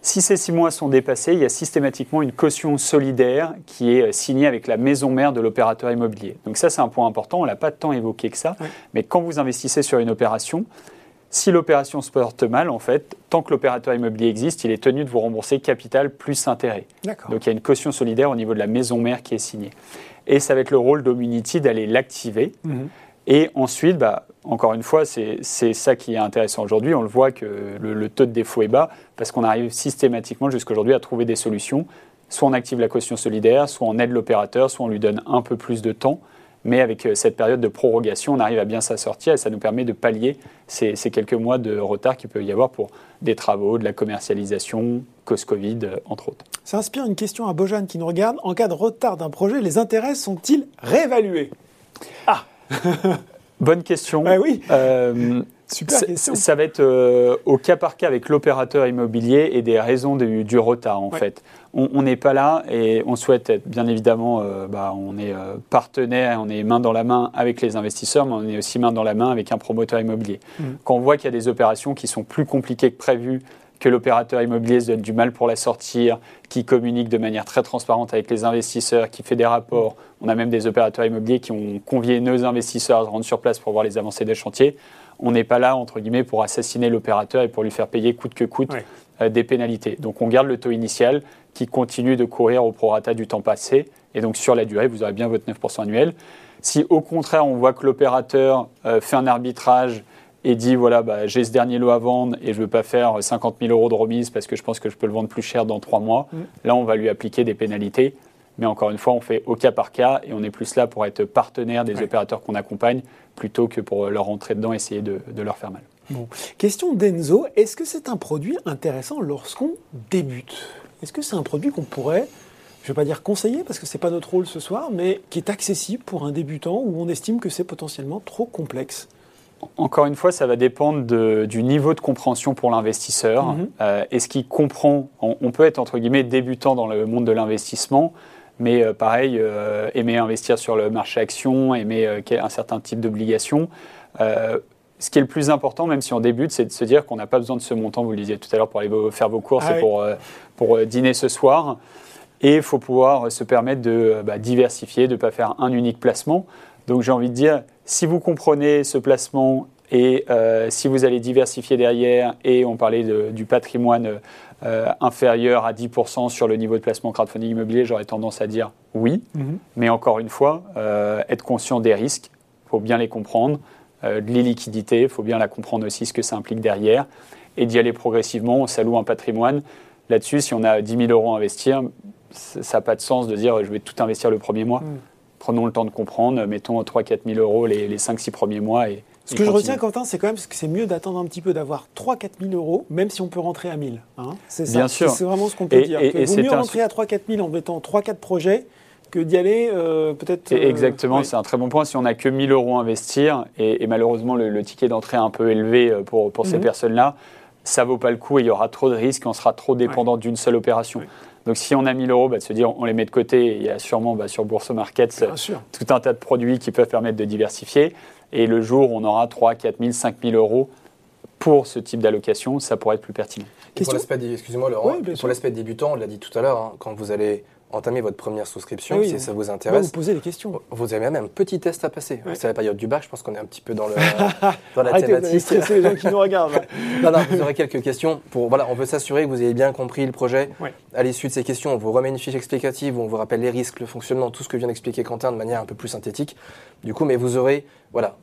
S2: Si ces six mois sont dépassés, il y a systématiquement une caution solidaire qui est euh, signée avec la maison mère de l'opérateur immobilier. Donc ça, c'est un point important, on l'a pas tant évoqué que ça. Mais quand vous investissez sur une opération, si l'opération se porte mal, en fait, tant que l'opérateur immobilier existe, il est tenu de vous rembourser capital plus intérêt. Donc il y a une caution solidaire au niveau de la maison mère qui est signée. Et ça va être le rôle d'Omunity d'aller l'activer.
S1: Mhm.
S2: Et ensuite, bah, encore une fois, c'est ça qui est intéressant aujourd'hui. On le voit que le, le taux de défaut est bas parce qu'on arrive systématiquement jusqu'aujourd'hui à trouver des solutions. Soit on active la caution solidaire, soit on aide l'opérateur, soit on lui donne un peu plus de temps. Mais avec euh, cette période de prorogation, on arrive à bien s'assortir et ça nous permet de pallier ces, ces quelques mois de retard qu'il peut y avoir pour des travaux, de la commercialisation, cause Covid, euh, entre autres.
S1: Ça inspire une question à Bojan qui nous regarde. En cas de retard d'un projet, les intérêts sont-ils réévalués?
S2: Bonne question.
S1: Ah oui,
S2: Euh,
S1: super
S2: Ça-
S1: question.
S2: Ça va être euh, au cas par cas avec l'opérateur immobilier et des raisons du, du retard en
S1: Ouais.
S2: fait. On n'est pas là et on souhaite être bien évidemment, euh, bah, on est partenaire, on est main dans la main avec les investisseurs, mais on est aussi main dans la main avec un promoteur immobilier.
S1: Mhm.
S2: Quand on voit qu'il y a des opérations qui sont plus compliquées que prévues, que l'opérateur immobilier se donne du mal pour la sortir, qui communique de manière très transparente avec les investisseurs, qui fait des rapports. On a même des opérateurs immobiliers qui ont convié nos investisseurs à se rendre sur place pour voir les avancées des chantiers. On n'est pas là, entre guillemets, pour assassiner l'opérateur et pour lui faire payer coûte que coûte euh, des pénalités. Donc on garde le taux initial qui continue de courir au prorata du temps passé. Et donc sur la durée, vous aurez bien votre 9% annuel. Si au contraire, on voit que l'opérateur euh, fait un arbitrage et dit voilà, bah, j'ai ce dernier lot à vendre et je ne veux pas faire 50 000 euros de remise parce que je pense que je peux le vendre plus cher dans trois mois,
S1: Mm.
S2: là on va lui appliquer des pénalités. Mais encore une fois, on fait au cas par cas et on est plus là pour être partenaire des
S1: Ouais.
S2: opérateurs qu'on accompagne plutôt que pour leur rentrer dedans et essayer de, de leur faire mal.
S1: Bon. Question d'Enzo, est-ce que c'est un produit intéressant lorsqu'on débute? Est-ce que c'est un produit qu'on pourrait, je ne vais pas dire conseiller parce que ce n'est pas notre rôle ce soir, mais qui est accessible pour un débutant où on estime que c'est potentiellement trop complexe?
S2: Encore une fois, ça va dépendre de- du niveau de compréhension pour l'investisseur.
S1: Mhm.
S2: Euh, Est-ce qu'il comprend on, on peut être entre guillemets débutant dans le monde de l'investissement, mais euh, pareil, euh, aimer investir sur le marché action, aimer un certain type d'obligation. Ce qui est le plus important, même si on débute, c'est de se dire qu'on n'a pas besoin de ce montant, vous le disiez tout à l'heure, pour aller faire vos courses
S1: Ah
S2: et
S1: oui.
S2: pour, pour dîner ce soir. Et il faut pouvoir se permettre de bah, diversifier, de ne pas faire un unique placement. Donc j'ai envie de dire, si vous comprenez ce placement et euh, si vous allez diversifier derrière, et on parlait de- du patrimoine euh, inférieur à 10% sur le niveau de placement crowdfunding immobilier, j'aurais tendance à dire oui. Mais encore une fois, euh, être conscient des risques, il faut bien les comprendre. De l'illiquidité, il faut bien la comprendre aussi, ce que ça implique derrière. Et d'y aller progressivement, on s'alloue un patrimoine. Là-dessus, si on a 10 000 euros à investir, ça n'a pas de sens de dire je vais tout investir le premier mois.
S1: Mm.
S2: Prenons le temps de comprendre, mettons 3-4 000 euros les, les 5-6 premiers mois. Et,
S1: Ce que je retiens, Quentin, c'est quand même que c'est mieux d'attendre un petit peu, d'avoir 3-4 000 euros, même si on peut rentrer à 1000. Hein c'est ça.
S2: Bien sûr.
S1: C'est vraiment ce qu'on peut
S2: Et-
S1: dire.
S2: et-
S1: Que
S2: et
S1: vaut
S2: c'est
S1: mieux
S2: un-
S1: rentrer à 3-4 000 en mettant 3-4 projets que d'y aller euh, peut-être. Euh,
S2: Exactement,
S1: ouais.
S2: c'est un très bon point. Si on n'a que 1000 euros à investir, et, malheureusement le, le ticket d'entrée est un peu élevé euh, pour, pour ces
S1: Mhm.
S2: personnes-là, ça vaut pas le coup et il y aura trop de risques, on sera trop dépendant d'une seule opération.
S1: Ouais.
S2: Donc si on a 1000 euros, bah, de se dire on les met de côté, et il y a sûrement bah, sur Bourse Markets tout un tas de produits qui peuvent permettre de diversifier. Et le jour où on aura 3, 4 000, 5 000 euros, pour ce type d'allocation, ça pourrait être plus pertinent.
S3: Pour l'aspect, excusez-moi Laurent, pour l'aspect débutant, on l'a dit tout à l'heure, hein, quand vous allez entamer votre première souscription, si ça vous intéresse.
S1: vous posez les questions.
S3: Vous avez même un petit test à passer. C'est la période du bac, je pense qu'on est un petit peu dans, le, dans la thématique.
S1: C'est les gens qui nous regardent.
S3: non, non, vous aurez quelques questions. Pour, voilà, on veut s'assurer que vous avez bien compris le projet. À l'issue de ces questions, on vous remet une fiche explicative où on vous rappelle les risques, le fonctionnement, tout ce que vient d'expliquer Quentin de manière un peu plus synthétique. Du coup, mais vous aurez voilà,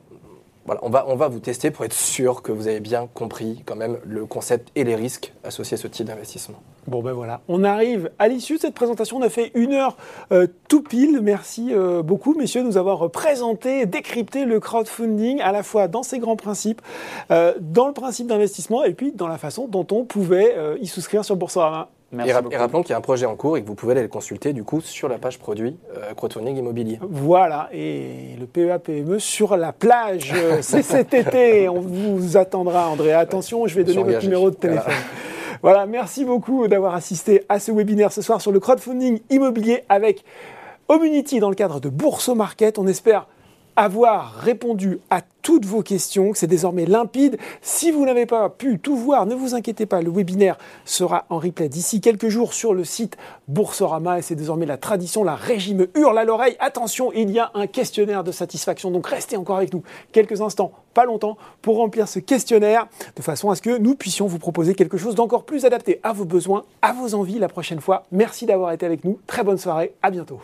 S3: voilà, on va, vous tester pour être sûr que vous avez bien compris quand même le concept et les risques associés à ce type d'investissement.
S1: Bon ben voilà, on arrive à l'issue de cette présentation. On a fait une heure euh, tout pile. Merci euh, beaucoup, messieurs, de nous avoir présenté, décrypté le crowdfunding à la fois dans ses grands principes, euh, dans le principe d'investissement et puis dans la façon dont on pouvait y souscrire sur Boursorama
S3: et, rappelons qu'il y a un projet en cours et que vous pouvez aller le consulter du coup sur la page produit euh, crowdfunding immobilier.
S1: Voilà, et le PEA-PME sur la plage, c'est cet été. On vous attendra, André. Attention, je vais donner votre numéro de téléphone. Voilà. merci beaucoup d'avoir assisté à ce webinaire ce soir sur le crowdfunding immobilier avec Omunity dans le cadre de Bourso Market. On espère avoir répondu à toutes vos questions, que c'est désormais limpide. Si vous n'avez pas pu tout voir, ne vous inquiétez pas, le webinaire sera en replay d'ici quelques jours sur le site Boursorama et c'est désormais la tradition, la régime hurle à l'oreille. Attention, il y a un questionnaire de satisfaction, donc restez encore avec nous quelques instants, pas longtemps, pour remplir ce questionnaire de façon à ce que nous puissions vous proposer quelque chose d'encore plus adapté à vos besoins, à vos envies la prochaine fois. Merci d'avoir été avec nous, très bonne soirée, à bientôt.